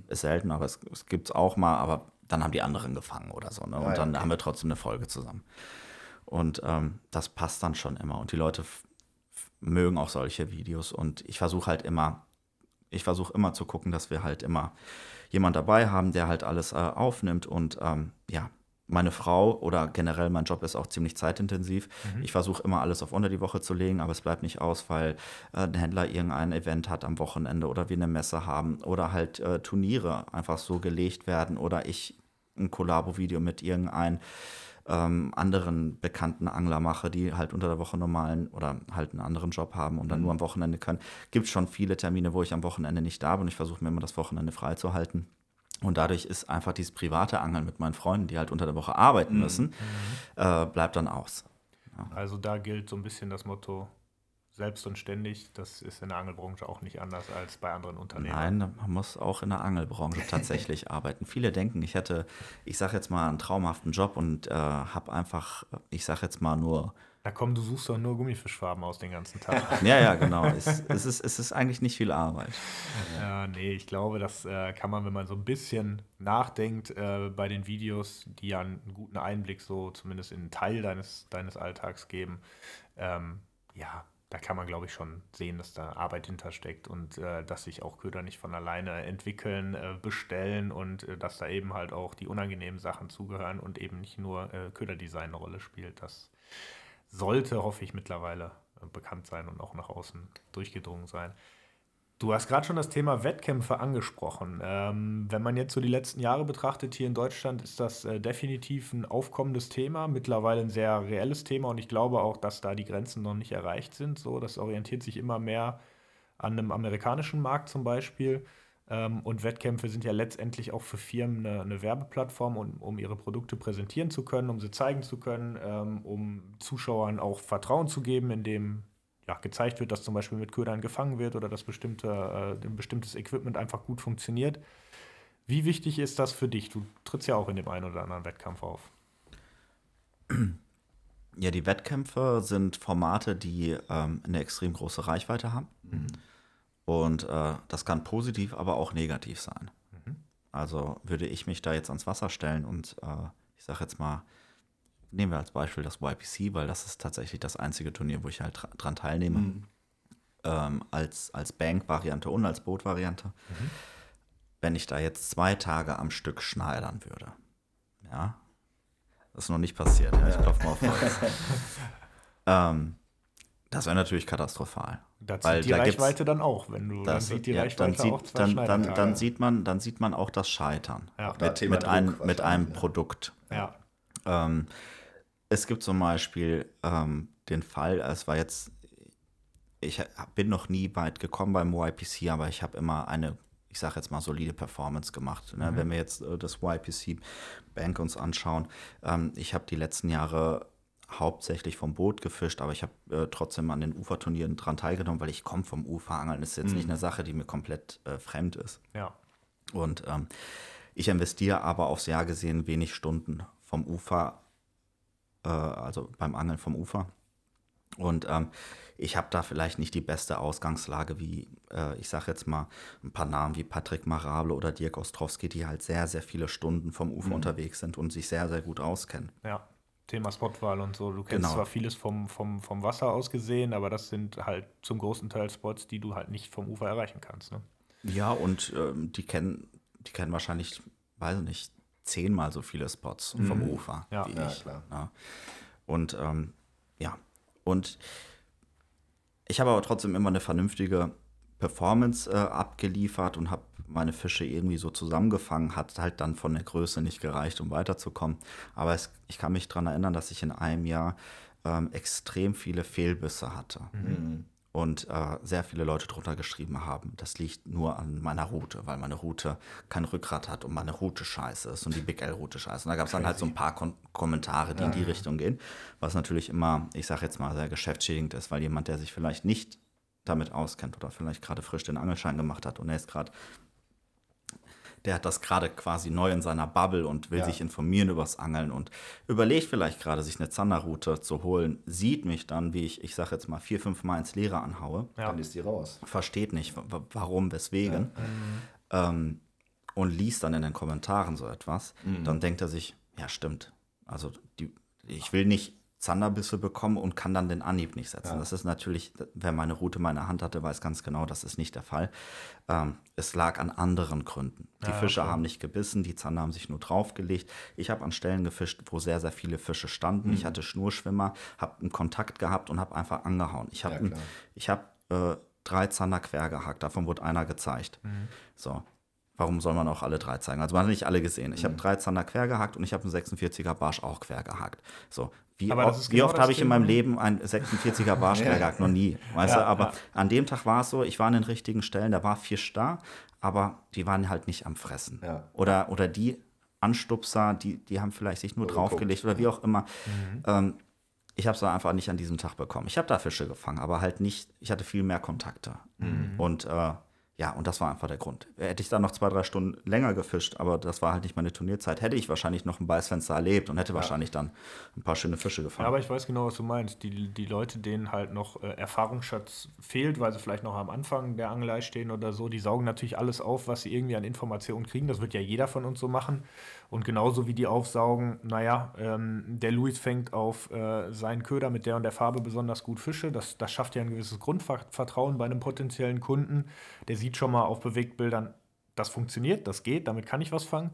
Ist selten, aber es, es gibt es auch mal, aber dann haben die anderen gefangen oder so. Ne? Und ja, dann okay. haben wir trotzdem eine Folge zusammen. Und ähm, das passt dann schon immer. Und die Leute mögen auch solche Videos. Und ich versuche halt immer, ich versuche immer zu gucken, dass wir halt immer jemand dabei haben, der halt alles äh, aufnimmt. Und ähm, ja, meine Frau oder generell mein Job ist auch ziemlich zeitintensiv. Ich versuche immer alles auf unter die Woche zu legen, aber es bleibt nicht aus, weil äh, ein Händler irgendein Event hat am Wochenende oder wir eine Messe haben oder halt äh, Turniere einfach so gelegt werden oder ich ein Kollabo-Video mit irgendeinem ähm, anderen bekannten Angler mache, die halt unter der Woche normalen oder halt einen anderen Job haben und dann nur am Wochenende können. Gibt schon viele Termine, wo ich am Wochenende nicht da bin. Ich versuche mir immer das Wochenende freizuhalten. Und dadurch ist einfach dieses private Angeln mit meinen Freunden, die halt unter der Woche arbeiten müssen, äh, bleibt dann aus. Also da gilt so ein bisschen das Motto selbst und ständig. Das ist in der Angelbranche auch nicht anders als bei anderen Unternehmen. Nein, man muss auch in der Angelbranche tatsächlich arbeiten. Viele denken, ich hätte, ich sage jetzt mal, einen traumhaften Job und äh, habe einfach, ich sage jetzt mal nur, Na komm, du suchst doch nur Gummifischfarben aus den ganzen Tag. ja, ja, genau. Es, es, ist, es ist eigentlich nicht viel Arbeit. Ja, nee, ich glaube, das äh, kann man, wenn man so ein bisschen nachdenkt äh, bei den Videos, die ja einen guten Einblick so zumindest in einen Teil deines, deines Alltags geben, ähm, ja, da kann man, glaube ich, schon sehen, dass da Arbeit hintersteckt und äh, dass sich auch Köder nicht von alleine entwickeln, äh, bestellen und äh, dass da eben halt auch die unangenehmen Sachen zugehören und eben nicht nur äh, Köderdesign eine Rolle spielt. Das sollte, hoffe ich, mittlerweile äh, bekannt sein und auch nach außen durchgedrungen sein. Du hast gerade schon das Thema Wettkämpfe angesprochen. Ähm, wenn man jetzt so die letzten Jahre betrachtet, hier in Deutschland ist das äh, definitiv ein aufkommendes Thema, mittlerweile ein sehr reelles Thema und ich glaube auch, dass da die Grenzen noch nicht erreicht sind. So, das orientiert sich immer mehr an einem amerikanischen Markt zum Beispiel. Ähm, und Wettkämpfe sind ja letztendlich auch für Firmen eine, eine Werbeplattform, um, um, ihre Produkte präsentieren zu können, um sie zeigen zu können, ähm, um Zuschauern auch Vertrauen zu geben, indem ja, gezeigt wird, dass zum Beispiel mit Ködern gefangen wird oder dass bestimmte, äh, ein bestimmtes Equipment einfach gut funktioniert. Wie wichtig ist das für dich? Du trittst ja auch in dem einen oder anderen Wettkampf auf. Ja, die Wettkämpfe sind Formate, die ähm, eine extrem große Reichweite haben. Mhm. Und äh, das kann positiv, aber auch negativ sein. Mhm. Also würde ich mich da jetzt ans Wasser stellen und äh, ich sage jetzt mal, nehmen wir als Beispiel das YPC, weil das ist tatsächlich das einzige Turnier, wo ich halt dran teilnehme. Mhm. Ähm, als, als Bank-Variante und als Boot-Variante. Mhm. Wenn ich da jetzt zwei Tage am Stück schneidern würde, ja, das ist noch nicht passiert, ja, ich klopfe mal auf Holz. ähm, das wäre natürlich katastrophal. Da zieht die da Reichweite dann auch, wenn du das, dann sieht die ja, Reichweite dann sieht, auch zwei dann, dann, dann, sieht man, dann sieht man auch das Scheitern ja. mit, mit, ein, mit einem Produkt. Ja. Ähm, es gibt zum Beispiel ähm, den Fall, es war jetzt, ich bin noch nie weit gekommen beim YPC, aber ich habe immer eine, ich sage jetzt mal, solide Performance gemacht. Ne? Mhm. Wenn wir jetzt äh, das YPC Bank uns anschauen, ähm, ich habe die letzten Jahre hauptsächlich vom Boot gefischt, aber ich habe äh, trotzdem an den Uferturnieren dran teilgenommen, weil ich komme vom Uferangeln. Das ist jetzt mhm. nicht eine Sache, die mir komplett äh, fremd ist. Ja. Und ähm, ich investiere aber aufs Jahr gesehen wenig Stunden vom Ufer äh, also beim Angeln vom Ufer. Und ähm, ich habe da vielleicht nicht die beste Ausgangslage wie, äh, ich sage jetzt mal, ein paar Namen wie Patrick Marable oder Dirk Ostrowski, die halt sehr, sehr viele Stunden vom Ufer mhm. unterwegs sind und sich sehr, sehr gut auskennen. Ja, Thema Spotwahl und so. Du kennst genau. zwar vieles vom, vom, vom Wasser aus gesehen, aber das sind halt zum großen Teil Spots, die du halt nicht vom Ufer erreichen kannst. Ne? Ja, und ähm, die kennen, die kennen wahrscheinlich, weiß ich nicht, zehnmal so viele Spots mhm. vom Ufer ja, wie ja, ich. Ja. Und ähm, ja, und ich habe aber trotzdem immer eine vernünftige Performance äh, abgeliefert und habe meine Fische irgendwie so zusammengefangen, hat halt dann von der Größe nicht gereicht, um weiterzukommen. Aber es, ich kann mich daran erinnern, dass ich in einem Jahr ähm, extrem viele Fehlbisse hatte. Mhm und äh, sehr viele Leute drunter geschrieben haben, das liegt nur an meiner Route, weil meine Route kein Rückgrat hat und meine Route scheiße ist und die Big L-Route scheiße. Und da gab es dann halt so ein paar Kon Kommentare, die ja, in die ja. Richtung gehen, was natürlich immer, ich sage jetzt mal, sehr geschäftsschädigend ist, weil jemand, der sich vielleicht nicht damit auskennt oder vielleicht gerade frisch den Angelschein gemacht hat und er ist gerade der hat das gerade quasi neu in seiner Bubble und will ja. sich informieren übers Angeln und überlegt vielleicht gerade, sich eine Zanderroute zu holen, sieht mich dann, wie ich, ich sag jetzt mal, vier, fünf Mal ins Leere anhaue. Ja. Dann ist die raus. Versteht nicht, warum, weswegen. Ja. Ähm, und liest dann in den Kommentaren so etwas. Mhm. Dann denkt er sich, ja, stimmt. Also die, ich will nicht Zanderbisse bekommen und kann dann den Anhieb nicht setzen. Ja. Das ist natürlich, wer meine Route in meiner Hand hatte, weiß ganz genau, das ist nicht der Fall. Ähm, es lag an anderen Gründen. Die ja, Fische okay. haben nicht gebissen, die Zander haben sich nur draufgelegt. Ich habe an Stellen gefischt, wo sehr, sehr viele Fische standen. Mhm. Ich hatte Schnurschwimmer, habe einen Kontakt gehabt und habe einfach angehauen. Ich habe ja, hab, äh, drei Zander quer gehakt, davon wurde einer gezeigt. Mhm. So, Warum soll man auch alle drei zeigen? Also man hat nicht alle gesehen. Ich mhm. habe drei Zander quer gehackt und ich habe einen 46er Barsch auch quer gehackt. So, wie aber oft, genau oft habe ich in meinem Leben einen 46er Barsch quer gehackt? Noch nie. Weißt ja, du? Aber ja. an dem Tag war es so, ich war an den richtigen Stellen, da war Fisch da, aber die waren halt nicht am Fressen. Ja. Oder, oder die Anstupser, die, die haben vielleicht sich nur oder draufgelegt oder wie auch immer. Mhm. Ähm, ich habe es einfach nicht an diesem Tag bekommen. Ich habe da Fische gefangen, aber halt nicht, ich hatte viel mehr Kontakte. Mhm. Und äh, Ja, und das war einfach der Grund. Hätte ich da noch zwei, drei Stunden länger gefischt, aber das war halt nicht meine Turnierzeit, hätte ich wahrscheinlich noch ein Beißfenster erlebt und hätte wahrscheinlich dann ein paar schöne Fische gefangen. Ja, aber ich weiß genau, was du meinst. Die, die Leute, denen halt noch äh, Erfahrungsschatz fehlt, weil sie vielleicht noch am Anfang der Angelei stehen oder so, die saugen natürlich alles auf, was sie irgendwie an Informationen kriegen. Das wird ja jeder von uns so machen. Und genauso wie die aufsaugen, naja, ähm, der Luis fängt auf äh, seinen Köder mit der und der Farbe besonders gut Fische. Das, das schafft ja ein gewisses Grundvertrauen bei einem potenziellen Kunden. Der sieht schon mal auf Bewegtbildern, das funktioniert, das geht, damit kann ich was fangen.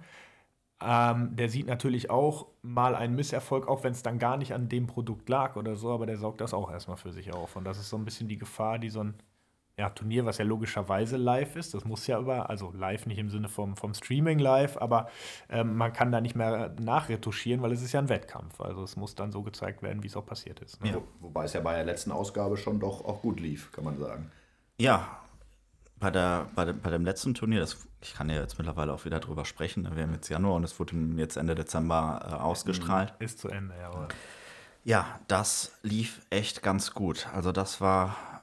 Ähm, der sieht natürlich auch mal einen Misserfolg, auch wenn es dann gar nicht an dem Produkt lag oder so, aber der saugt das auch erstmal für sich auf. Und das ist so ein bisschen die Gefahr, die so ein ja, Turnier, was ja logischerweise live ist, das muss ja über, also live nicht im Sinne vom, vom Streaming live, aber ähm, man kann da nicht mehr nachretuschieren, weil es ist ja ein Wettkampf. Also es muss dann so gezeigt werden, wie es auch passiert ist. Ne? Ja. Wobei es ja bei der letzten Ausgabe schon doch auch gut lief, kann man sagen. Ja, bei, der, bei, dem, bei dem letzten Turnier, das, ich kann ja jetzt mittlerweile auch wieder drüber sprechen, ne, wir haben jetzt Januar und es wurde jetzt Ende Dezember äh, ausgestrahlt. Ist zu Ende, jawohl. Ja, das lief echt ganz gut. Also das war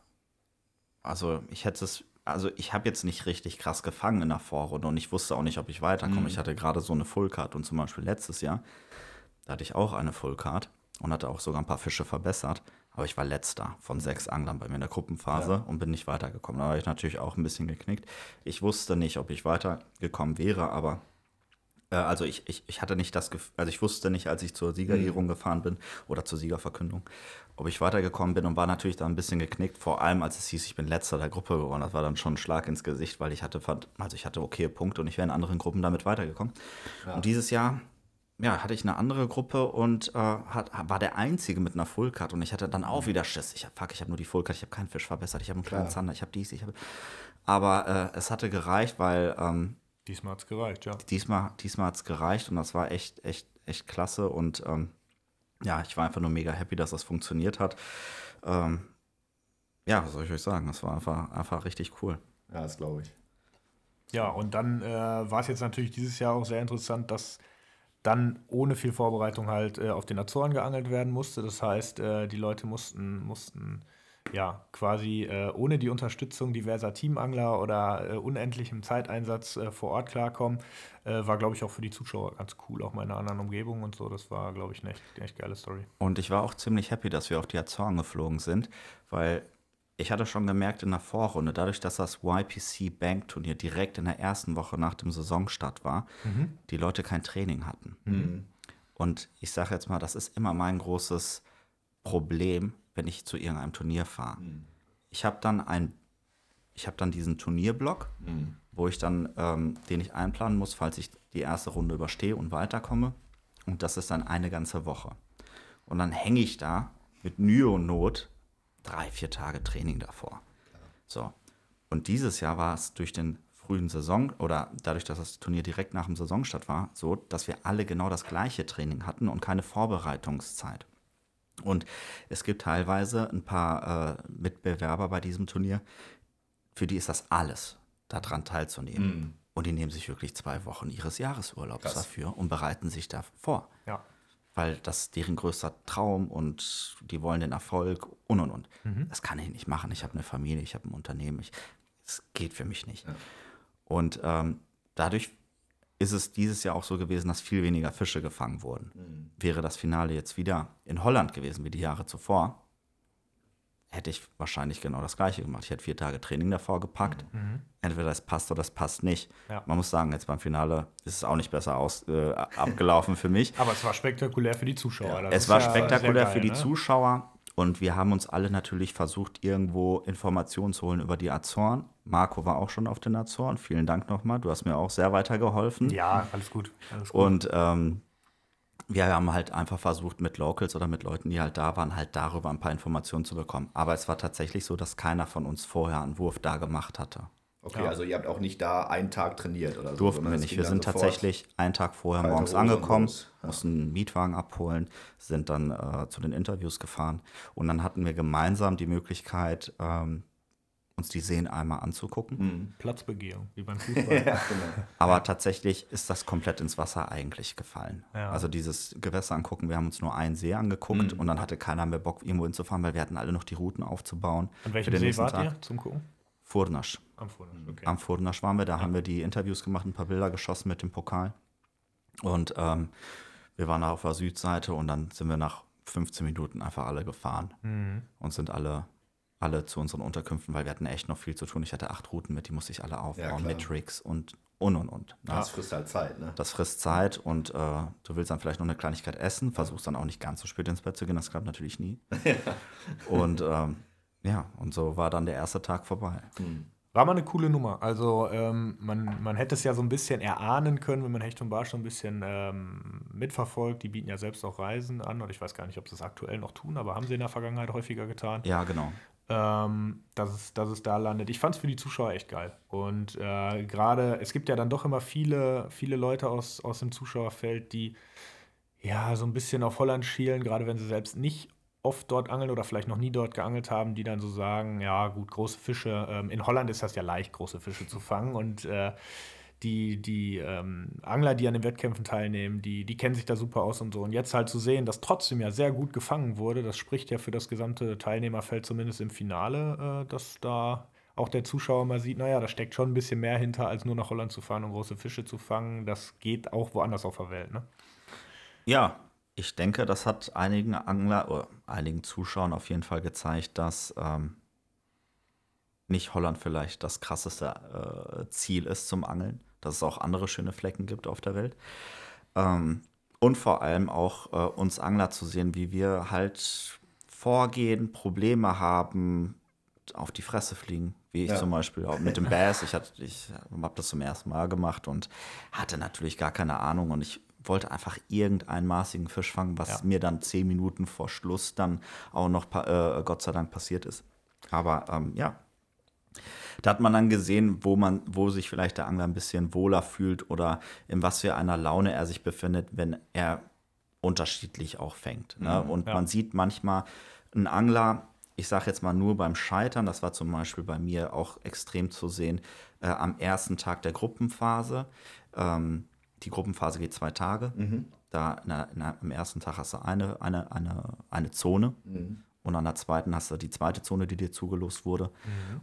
also ich hätte es, also ich habe jetzt nicht richtig krass gefangen in der Vorrunde und ich wusste auch nicht, ob ich weiterkomme. Mhm. Ich hatte gerade so eine Fullcard und zum Beispiel letztes Jahr, da hatte ich auch eine Fullcard und hatte auch sogar ein paar Fische verbessert. Aber ich war letzter von sechs Anglern bei mir in der Gruppenphase ja. und bin nicht weitergekommen. Da war ich natürlich auch ein bisschen geknickt. Ich wusste nicht, ob ich weitergekommen wäre, aber äh, also ich, ich, ich hatte nicht das Gefühl, also ich wusste nicht, als ich zur Siegerehrung mhm. gefahren bin oder zur Siegerverkündung, ob ich weitergekommen bin und war natürlich da ein bisschen geknickt, vor allem als es hieß, ich bin letzter der Gruppe geworden. Das war dann schon ein Schlag ins Gesicht, weil ich hatte, also ich hatte okay Punkte und ich wäre in anderen Gruppen damit weitergekommen. Ja. Und dieses Jahr ja, hatte ich eine andere Gruppe und äh, hat, war der Einzige mit einer Fullcard und ich hatte dann auch mhm. wieder Schiss. Ich hab, fuck, ich habe nur die Fullcard, ich habe keinen Fisch verbessert, ich habe einen kleinen Zander, ich habe dies, ich habe. Aber äh, es hatte gereicht, weil ähm, Diesmal hat es gereicht, ja. Diesmal, diesmal hat es gereicht und das war echt, echt, echt klasse. Und ähm, ja, ich war einfach nur mega happy, dass das funktioniert hat. Ähm, ja, was soll ich euch sagen? Das war einfach, einfach richtig cool. Ja, das glaube ich. Ja, und dann äh, war es jetzt natürlich dieses Jahr auch sehr interessant, dass dann ohne viel Vorbereitung halt äh, auf den Azoren geangelt werden musste. Das heißt, äh, die Leute mussten, mussten ja, quasi äh, ohne die Unterstützung diverser Teamangler oder äh, unendlichem Zeiteinsatz äh, vor Ort klarkommen, äh, war, glaube ich, auch für die Zuschauer ganz cool, auch mal in einer anderen Umgebung und so. Das war, glaube ich, eine echt, echt geile Story. Und ich war auch ziemlich happy, dass wir auf die Azoren geflogen sind, weil ich hatte schon gemerkt in der Vorrunde, dadurch, dass das YPC Bank Turnier direkt in der ersten Woche nach dem Saisonstart war, mhm. die Leute kein Training hatten. Mhm. Und ich sage jetzt mal, das ist immer mein großes Problem, wenn ich zu irgendeinem Turnier fahre. Mhm. Ich habe dann ein, ich habe dann diesen Turnierblock, mhm. wo ich dann, ähm, den ich einplanen muss, falls ich die erste Runde überstehe und weiterkomme. Und das ist dann eine ganze Woche. Und dann hänge ich da mit Mühe und Not drei, vier Tage Training davor. So. Und dieses Jahr war es durch den frühen Saison oder dadurch, dass das Turnier direkt nach dem Saisonstart war, so, dass wir alle genau das gleiche Training hatten und keine Vorbereitungszeit. Und es gibt teilweise ein paar äh, Mitbewerber bei diesem Turnier, für die ist das alles, daran teilzunehmen. Mm. Und die nehmen sich wirklich zwei Wochen ihres Jahresurlaubs Krass. dafür und bereiten sich da vor. Ja. Weil das ist deren größter Traum und die wollen den Erfolg und und und. Mhm. Das kann ich nicht machen. Ich habe eine Familie, ich habe ein Unternehmen. Es geht für mich nicht. Ja. Und ähm, dadurch ist es dieses Jahr auch so gewesen, dass viel weniger Fische gefangen wurden. Mhm. Wäre das Finale jetzt wieder in Holland gewesen, wie die Jahre zuvor, hätte ich wahrscheinlich genau das Gleiche gemacht. Ich hätte vier Tage Training davor gepackt. Mhm. mhm. Entweder das passt oder das passt nicht. Ja. Man muss sagen, jetzt beim Finale ist es auch nicht besser aus, äh, abgelaufen für mich. Aber es war spektakulär für die Zuschauer. Ja. Es war ja spektakulär geil, für die ne? Zuschauer. Und wir haben uns alle natürlich versucht, irgendwo Informationen zu holen über die Azoren. Marco war auch schon auf den Azoren. Vielen Dank nochmal. Du hast mir auch sehr weitergeholfen. Ja, alles gut. Alles gut. Und ähm, wir haben halt einfach versucht, mit Locals oder mit Leuten, die halt da waren, halt darüber ein paar Informationen zu bekommen. Aber es war tatsächlich so, dass keiner von uns vorher einen Wurf da gemacht hatte. Okay, ja. also ihr habt auch nicht da einen Tag trainiert oder so? Durften wir nicht. Wir sind tatsächlich einen Tag vorher morgens angekommen, ja. mussten einen Mietwagen abholen, sind dann äh, zu den Interviews gefahren und dann hatten wir gemeinsam die Möglichkeit, ähm, uns die Seen einmal anzugucken. Mhm. Platzbegehung, wie beim Fußball. ja, genau. Aber tatsächlich ist das komplett ins Wasser eigentlich gefallen. Ja. Also dieses Gewässer angucken, wir haben uns nur einen See angeguckt mhm. und dann hatte keiner mehr Bock, irgendwo hinzufahren, weil wir hatten alle noch die Routen aufzubauen. An welchem See wart Tag. ihr zum Gucken? Furnasch. Am Furnasch, okay. Am Furnasch waren wir, da haben wir die Interviews gemacht, ein paar Bilder geschossen mit dem Pokal. Und ähm, wir waren auf der Südseite und dann sind wir nach 15 Minuten einfach alle gefahren Mhm. und sind alle, alle zu unseren Unterkünften, weil wir hatten echt noch viel zu tun. Ich hatte acht Routen mit, die musste ich alle aufbauen, klar. mit Rigs und und und und. ne? Das frisst halt Zeit, ne? Das frisst Zeit und äh, du willst dann vielleicht noch eine Kleinigkeit essen, versuchst dann auch nicht ganz so spät ins Bett zu gehen, das klappt natürlich nie. Und ähm, ja, und so war dann der erste Tag vorbei. War mal eine coole Nummer. Also ähm, man, man hätte es ja so ein bisschen erahnen können, wenn man Hecht und Bar schon ein bisschen ähm, mitverfolgt. Die bieten ja selbst auch Reisen an. Und ich weiß gar nicht, ob sie es aktuell noch tun, aber haben sie in der Vergangenheit häufiger getan. Ja, genau. ähm, dass, es, dass es da landet. Ich fand es für die Zuschauer echt geil. Und äh, gerade, es gibt ja dann doch immer viele, viele Leute aus, aus dem Zuschauerfeld, die ja so ein bisschen auf Holland schielen, gerade wenn sie selbst nicht oft dort angeln oder vielleicht noch nie dort geangelt haben, die dann so sagen, ja gut, große Fische, ähm, in Holland ist das ja leicht, große Fische zu fangen und äh, die, die ähm, Angler, die an den Wettkämpfen teilnehmen, die, die kennen sich da super aus und so. Und jetzt halt zu sehen, dass trotzdem ja sehr gut gefangen wurde, das spricht ja für das gesamte Teilnehmerfeld, zumindest im Finale, äh, dass da auch der Zuschauer mal sieht, naja, da steckt schon ein bisschen mehr hinter, als nur nach Holland zu fahren und große Fische zu fangen. Das geht auch woanders auf der Welt, ne? Ja, ich denke, das hat einigen Angler oder einigen Zuschauern auf jeden Fall gezeigt, dass ähm, nicht Holland vielleicht das krasseste äh, Ziel ist zum Angeln, dass es auch andere schöne Flecken gibt auf der Welt. Ähm, und vor allem auch äh, uns Angler zu sehen, wie wir halt vorgehen, Probleme haben, auf die Fresse fliegen. Wie ich Ja. zum Beispiel auch mit dem Bass. Ich, hatte- ich habe das zum ersten Mal gemacht und hatte natürlich gar keine Ahnung. Und ich wollte einfach irgendeinen maßigen Fisch fangen, was Ja. mir dann zehn Minuten vor Schluss dann auch noch äh, Gott sei Dank passiert ist. Aber ähm, ja, da hat man dann gesehen, wo man, wo sich vielleicht der Angler ein bisschen wohler fühlt oder in was für einer Laune er sich befindet, wenn er unterschiedlich auch fängt. Ne? Und ja. man sieht manchmal einen Angler, ich sage jetzt mal nur beim Scheitern, das war zum Beispiel bei mir auch extrem zu sehen, äh, am ersten Tag der Gruppenphase. Ähm, die Gruppenphase geht zwei Tage. Da in der, in der, am ersten Tag hast du eine, eine, eine, eine Zone und an der zweiten hast du die zweite Zone, die dir zugelost wurde.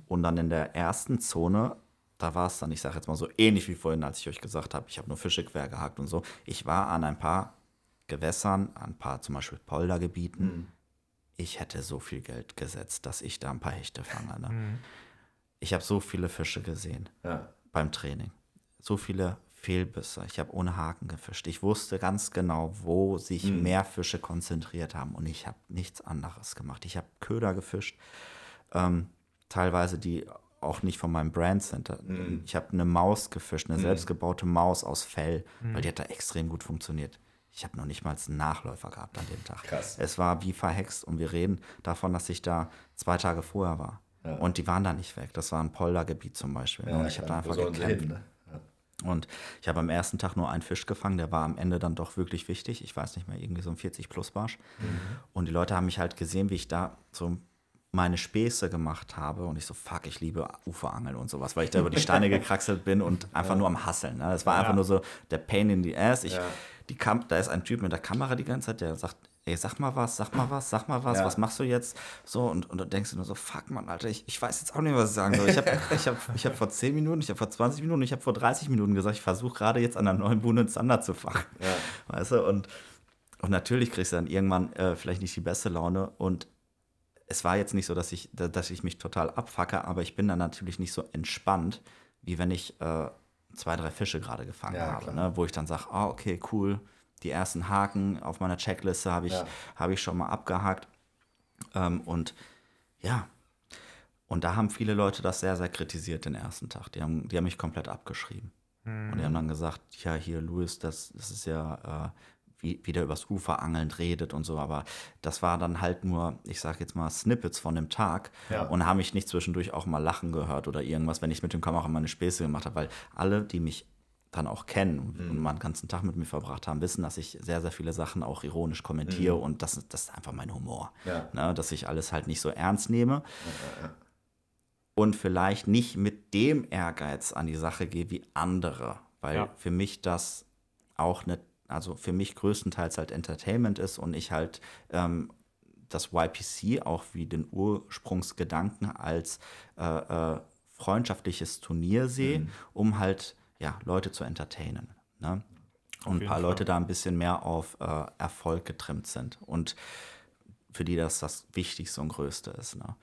Und dann in der ersten Zone, da war es dann, ich sage jetzt mal so ähnlich wie vorhin, als ich euch gesagt habe, ich habe nur Fische quer gehakt und so. Ich war an ein paar Gewässern, an ein paar zum Beispiel Poldergebieten. Ich hätte so viel Geld gesetzt, dass ich da ein paar Hechte fange. Ne? Ich habe so viele Fische gesehen Ja. beim Training. So viele Fehlbisse. Ich habe ohne Haken gefischt. Ich wusste ganz genau, wo sich mehr Fische konzentriert haben und ich habe nichts anderes gemacht. Ich habe Köder gefischt, ähm, teilweise die auch nicht von meinem Brand sind. Ich habe eine Maus gefischt, eine selbstgebaute Maus aus Fell, weil die hat da extrem gut funktioniert. Ich habe noch nicht mal einen Nachläufer gehabt an dem Tag. Krass. Es war wie verhext und wir reden davon, dass ich da zwei Tage vorher war. Und die waren da nicht weg. Das war ein Poldergebiet zum Beispiel. und ich habe da einfach gekämpft. hin, ne? Ja. Und ich habe am ersten Tag nur einen Fisch gefangen, der war am Ende dann doch wirklich wichtig. Ich weiß nicht mehr, irgendwie so ein 40 plus Barsch. Und die Leute haben mich halt gesehen, wie ich da so meine Späße gemacht habe und ich so, fuck, ich liebe Uferangeln und sowas, weil ich da über die Steine gekraxelt bin und einfach nur am Hasseln. Ne? Das war einfach Ja. nur so der Pain in the ass. Ich, Ja. die Kam da ist ein Typ mit der Kamera die ganze Zeit, der sagt, ey, sag mal was, sag mal was, sag mal was, Ja. was machst du jetzt? So, und, und dann denkst du nur so, fuck, Mann, Alter, ich, ich weiß jetzt auch nicht, was ich sagen soll. Ich habe ich hab, ich hab vor 10 Minuten, ich habe vor 20 Minuten, ich habe vor 30 Minuten gesagt, ich versuche gerade jetzt an der neuen Buhne Zander zu fangen. Ja. Weißt du, und, und natürlich kriegst du dann irgendwann äh, vielleicht nicht die beste Laune und es war jetzt nicht so, dass ich, da- dass ich mich total abfacke, aber ich bin dann natürlich nicht so entspannt, wie wenn ich äh, zwei, drei Fische gerade gefangen Ja, habe, ne? wo ich dann sage, ah, okay, cool, die ersten Haken auf meiner Checkliste habe ich, Ja. hab ich schon mal abgehakt. Ähm, und ja, und da haben viele Leute das sehr, sehr kritisiert den ersten Tag. Die haben, die haben mich komplett abgeschrieben. Und die haben dann gesagt, ja, hier, Louis, das, das ist ja, äh, wie, wie der übers Ufer angelnd redet und so. Aber das war dann halt nur, ich sag jetzt mal, Snippets von dem Tag. Ja. Und haben mich nicht zwischendurch auch mal lachen gehört oder irgendwas, wenn ich mit dem Kamera meine Späße gemacht habe. Weil alle, die mich dann auch kennen und mal einen ganzen Tag mit mir verbracht haben, wissen, dass ich sehr, sehr viele Sachen auch ironisch kommentiere und das, das ist einfach mein Humor. Ja. Ne, dass ich alles halt nicht so ernst nehme und vielleicht nicht mit dem Ehrgeiz an die Sache gehe wie andere, weil Ja. für mich das auch eine, also für mich größtenteils halt Entertainment ist und ich halt ähm, das YPC auch wie den Ursprungsgedanken als äh, äh, freundschaftliches Turnier sehe, um halt ja, Leute zu entertainen. Ne? Und ein paar Fall. Leute da ein bisschen mehr auf äh, Erfolg getrimmt sind. Und für die das das Wichtigste und Größte ist. Ne?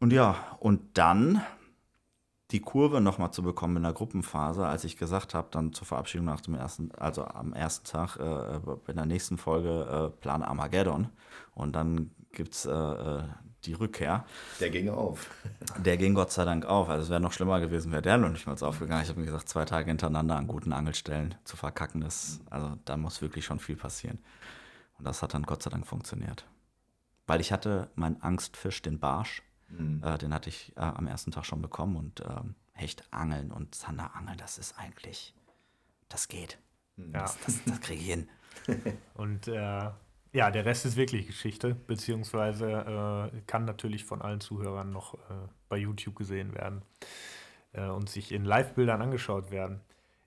Und ja, und dann die Kurve nochmal zu bekommen in der Gruppenphase, als ich gesagt habe, dann zur Verabschiedung nach dem ersten, also am ersten Tag, äh, in der nächsten Folge äh, Plan Armageddon. Und dann gibt es äh, äh, die Rückkehr. Der ging auf. Der ging Gott sei Dank auf. Also es wäre noch schlimmer gewesen, wäre der noch nicht mal so aufgegangen. Ich habe mir gesagt, zwei Tage hintereinander an guten Angelstellen zu verkacken, das, also da muss wirklich schon viel passieren. Und das hat dann Gott sei Dank funktioniert. Weil ich hatte meinen Angstfisch, den Barsch, äh, den hatte ich äh, am ersten Tag schon bekommen und ähm, Hecht angeln und Zander angeln, das ist eigentlich, das geht. Ja. Das, das, das kriege ich hin. Und äh, ja, der Rest ist wirklich Geschichte, beziehungsweise äh, kann natürlich von allen Zuhörern noch äh, bei YouTube gesehen werden äh, und sich in Live-Bildern angeschaut werden.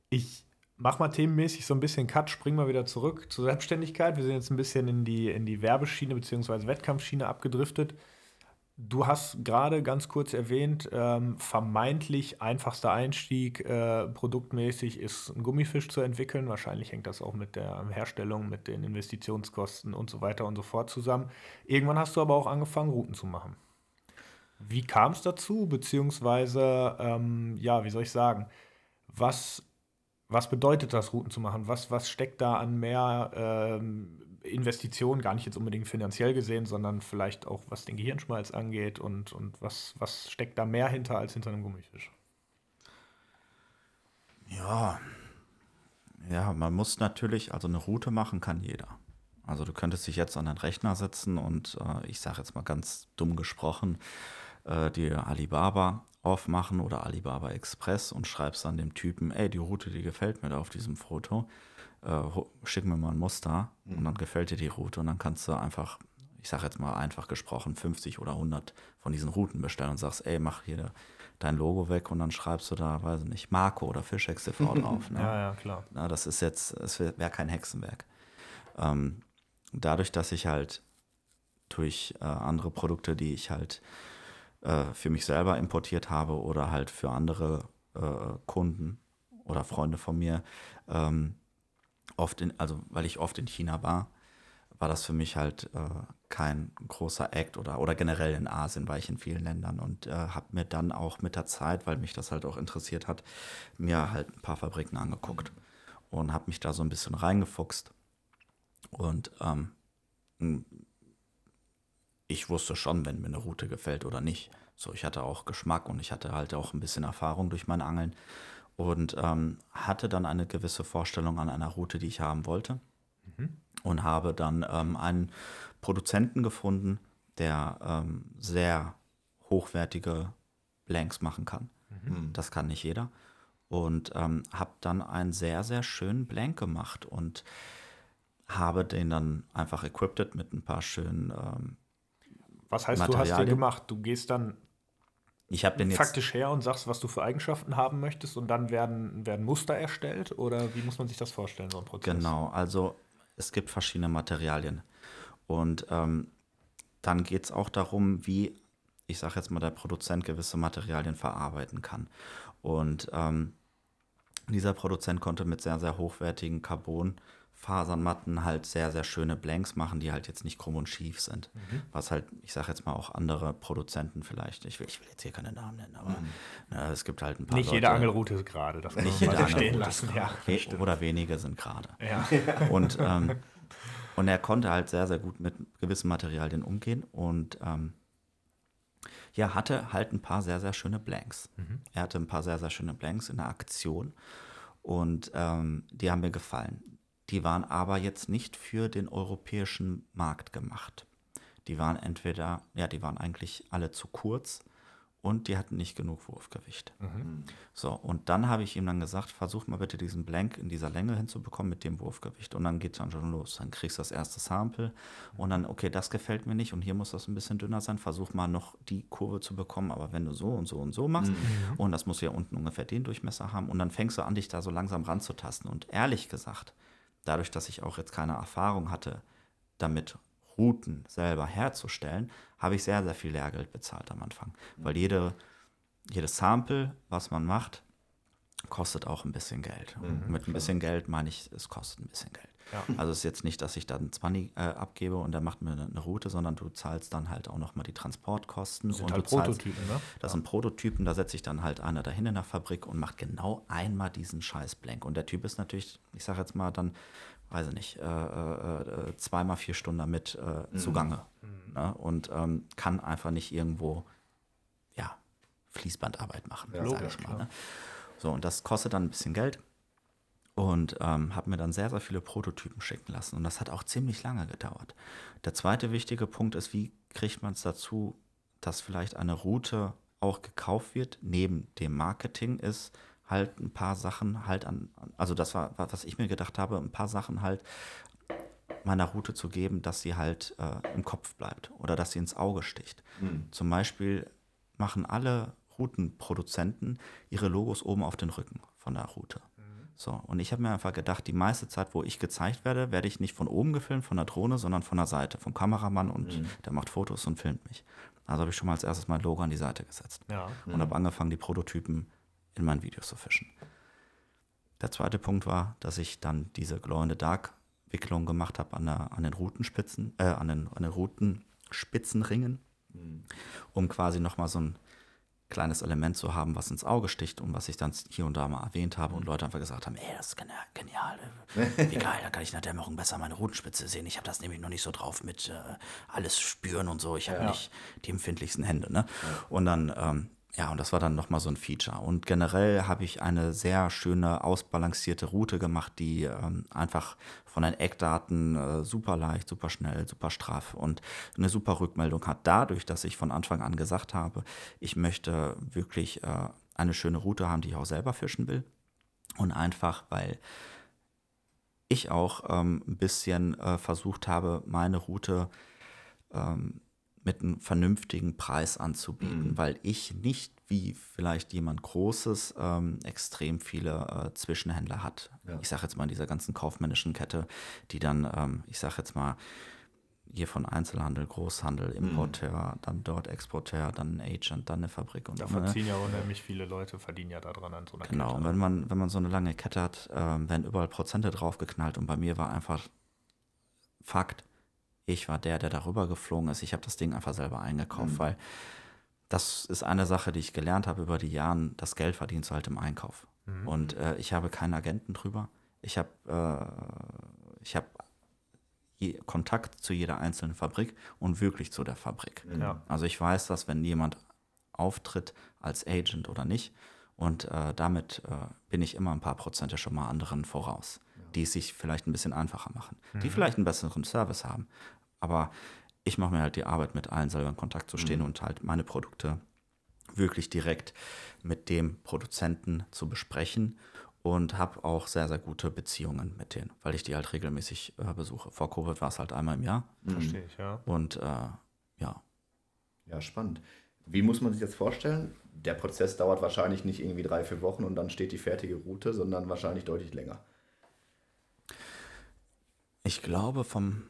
Ich mache mal themenmäßig so ein bisschen Cut, spring mal wieder zurück zur Selbstständigkeit. Wir sind jetzt ein bisschen in die, in die Werbeschiene beziehungsweise Wettkampfschiene abgedriftet. Du hast gerade ganz kurz erwähnt, ähm, vermeintlich einfachster Einstieg äh, produktmäßig ist ein Gummifisch zu entwickeln. Wahrscheinlich hängt das auch mit der Herstellung, mit den Investitionskosten und so weiter und so fort zusammen. Irgendwann hast du aber auch angefangen, Routen zu machen. Wie kam es dazu? Beziehungsweise, ähm, ja, wie soll ich sagen, was, was bedeutet das, Routen zu machen? Was, was steckt da an mehr ähm, Investitionen, gar nicht jetzt unbedingt finanziell gesehen, sondern vielleicht auch was den Gehirnschmalz angeht und, und was, was steckt da mehr hinter als hinter einem Gummifisch? Ja, ja, man muss natürlich, also eine Route machen kann jeder. Also du könntest dich jetzt an den Rechner setzen und äh, ich sage jetzt mal ganz dumm gesprochen, äh, dir Alibaba aufmachen oder Alibaba Express und schreibst dann dem Typen, ey, die Route, die gefällt mir da auf diesem Foto, äh, schick mir mal ein Muster und dann gefällt dir die Route und dann kannst du einfach, ich sage jetzt mal einfach gesprochen, 50 oder 100 von diesen Routen bestellen und sagst, ey, mach hier dein Logo weg und dann schreibst du da, weiß ich nicht, Marco oder Fischex TV drauf. Ne? Ja, ja, klar. Na, das ist jetzt, es wäre wär kein Hexenwerk. Ähm, dadurch, dass ich halt durch äh, andere Produkte, die ich halt äh, für mich selber importiert habe oder halt für andere äh, Kunden oder Freunde von mir, ähm, oft in, also weil ich oft in China war, war das für mich halt äh, kein großer Act oder, oder generell in Asien war ich in vielen Ländern und äh, habe mir dann auch mit der Zeit, weil mich das halt auch interessiert hat, mir halt ein paar Fabriken angeguckt und habe mich da so ein bisschen reingefuchst. Und ähm, ich wusste schon, wenn mir eine Route gefällt oder nicht. So, ich hatte auch Geschmack und ich hatte halt auch ein bisschen Erfahrung durch mein Angeln und ähm, hatte dann eine gewisse Vorstellung an einer Route, die ich haben wollte. Und habe dann ähm, einen Produzenten gefunden, der ähm, sehr hochwertige Blanks machen kann. Das kann nicht jeder. Und ähm, habe dann einen sehr, sehr schönen Blank gemacht und habe den dann einfach equipped mit ein paar schönen. Ähm, Was heißt, du hast den gemacht? Du gehst dann ich habe den jetzt. faktisch her und sagst, was du für Eigenschaften haben möchtest und dann werden, werden Muster erstellt oder wie muss man sich das vorstellen, so ein Prozess? Genau, also es gibt verschiedene Materialien. Und ähm, dann geht es auch darum, wie, ich sage jetzt mal, der Produzent gewisse Materialien verarbeiten kann. Und ähm, dieser Produzent konnte mit sehr, sehr hochwertigen Carbonfasernmatten halt sehr, sehr schöne Blanks machen, die halt jetzt nicht krumm und schief sind. Was halt, ich sage jetzt mal auch andere Produzenten vielleicht, ich will, ich will jetzt hier keine Namen nennen, aber äh, es gibt halt ein paar Nicht Leute, jede Angelroute ist gerade, das Nicht kann man jede stehen lassen. Ja, we oder wenige sind gerade. ja. Und, ähm, und er konnte halt sehr, sehr gut mit gewissen Materialien umgehen und ähm, ja, hatte halt ein paar sehr, sehr schöne Blanks. Er hatte ein paar sehr, sehr schöne Blanks in der Aktion und ähm, die haben mir gefallen. Die waren aber jetzt nicht für den europäischen Markt gemacht. Die waren entweder, ja, die waren eigentlich alle zu kurz und die hatten nicht genug Wurfgewicht. So, und dann habe ich ihm dann gesagt, versuch mal bitte diesen Blank in dieser Länge hinzubekommen mit dem Wurfgewicht. Und dann geht es dann schon los. Dann kriegst du das erste Sample und dann, okay, das gefällt mir nicht und hier muss das ein bisschen dünner sein. Versuch mal noch die Kurve zu bekommen, aber wenn du so und so und so machst und das muss ja unten ungefähr den Durchmesser haben und dann fängst du an, dich da so langsam ranzutasten. Und ehrlich gesagt, dadurch, dass ich auch jetzt keine Erfahrung hatte, damit Routen selber herzustellen, habe ich sehr, sehr viel Lehrgeld bezahlt am Anfang. Weil jede, jedes Sample, was man macht, kostet auch ein bisschen Geld. Und mit ein bisschen Geld meine ich, es kostet ein bisschen Geld. Ja. Also es ist jetzt nicht, dass ich dann 20 äh, abgebe und der macht mir eine, eine Route, sondern du zahlst dann halt auch nochmal die Transportkosten. Das sind und halt du zahlst- Prototypen, ne? Das sind Prototypen, da setze ich dann halt einer dahin in der Fabrik und macht genau einmal diesen scheiß Blank. Und der Typ ist natürlich, ich sage jetzt mal dann, weiß ich nicht, äh, äh, äh, zweimal vier Stunden damit äh, zugange. Ne? Und ähm, kann einfach nicht irgendwo, ja, Fließbandarbeit machen, Ja, sage ich mal. Ne? So, und das kostet dann ein bisschen Geld. Und ähm, habe mir dann sehr, sehr viele Prototypen schicken lassen. Und das hat auch ziemlich lange gedauert. Der zweite wichtige Punkt ist, wie kriegt man es dazu, dass vielleicht eine Route auch gekauft wird, neben dem Marketing ist halt ein paar Sachen halt an, also das war, was ich mir gedacht habe, ein paar Sachen halt meiner Route zu geben, dass sie halt äh, im Kopf bleibt oder dass sie ins Auge sticht. Zum Beispiel machen alle Routenproduzenten ihre Logos oben auf den Rücken von der Route. So, und ich habe mir einfach gedacht, die meiste Zeit, wo ich gezeigt werde, werde ich nicht von oben gefilmt, von der Drohne, sondern von der Seite, vom Kameramann und der macht Fotos und filmt mich. Also habe ich schon mal als erstes mein Logo an die Seite gesetzt Ja. und habe angefangen, die Prototypen in meinen Videos zu fischen. Der zweite Punkt war, dass ich dann diese Glow in the Dark Wicklung gemacht habe an, der, an den Routenspitzen, äh, an den, an den Routenspitzenringen, um quasi nochmal so ein kleines Element zu haben, was ins Auge sticht und was ich dann hier und da mal erwähnt habe und Leute einfach gesagt haben, ey, das ist genial, äh, wie geil, da kann ich in der Dämmerung besser meine Routenspitze sehen. Ich habe das nämlich noch nicht so drauf mit äh, alles spüren und so. Ich habe Ja. nicht die empfindlichsten Hände. Ne? Und dann, ähm, ja, und das war dann nochmal so ein Feature. Und generell habe ich eine sehr schöne, ausbalancierte Route gemacht, die ähm, einfach von den Eckdaten äh, super leicht, super schnell, super straff und eine super Rückmeldung hat. Dadurch, dass ich von Anfang an gesagt habe, ich möchte wirklich äh, eine schöne Route haben, die ich auch selber fischen will. Und einfach, weil ich auch ähm, ein bisschen äh, versucht habe, meine Route ähm, mit einem vernünftigen Preis anzubieten, weil ich nicht wie vielleicht jemand Großes ähm, extrem viele äh, Zwischenhändler hat. Ja. Ich sage jetzt mal in dieser ganzen kaufmännischen Kette, die dann, ähm, ich sage jetzt mal, hier von Einzelhandel, Großhandel, Importeur, dann dort Exporteur, dann ein Agent, dann eine Fabrik und Da ne? verziehen ja unheimlich viele Leute, verdienen ja daran an so einer Genau, Kette. und wenn man, wenn man so eine lange Kette hat, ähm, werden überall Prozente draufgeknallt und bei mir war einfach Fakt, ich war der, der darüber geflogen ist. Ich habe das Ding einfach selber eingekauft, weil das ist eine Sache, die ich gelernt habe über die Jahre. Das Geld verdienst du halt im Einkauf. Und äh, ich habe keinen Agenten drüber. Ich habe äh, ich je- Kontakt zu jeder einzelnen Fabrik und wirklich zu der Fabrik. Ja. Also ich weiß, dass wenn jemand auftritt als Agent oder nicht, und äh, damit äh, bin ich immer ein paar Prozente schon mal anderen voraus, die es sich vielleicht ein bisschen einfacher machen, die vielleicht einen besseren Service haben. Aber ich mache mir halt die Arbeit, mit allen selber in Kontakt zu stehen und halt meine Produkte wirklich direkt mit dem Produzenten zu besprechen und habe auch sehr, sehr gute Beziehungen mit denen, weil ich die halt regelmäßig äh, besuche. Vor Covid war es halt einmal im Jahr Verstehe ich, ja. und äh, ja, Ja, spannend. Wie muss man sich das vorstellen? Der Prozess dauert wahrscheinlich nicht irgendwie drei, vier Wochen und dann steht die fertige Route, sondern wahrscheinlich deutlich länger. Ich glaube, vom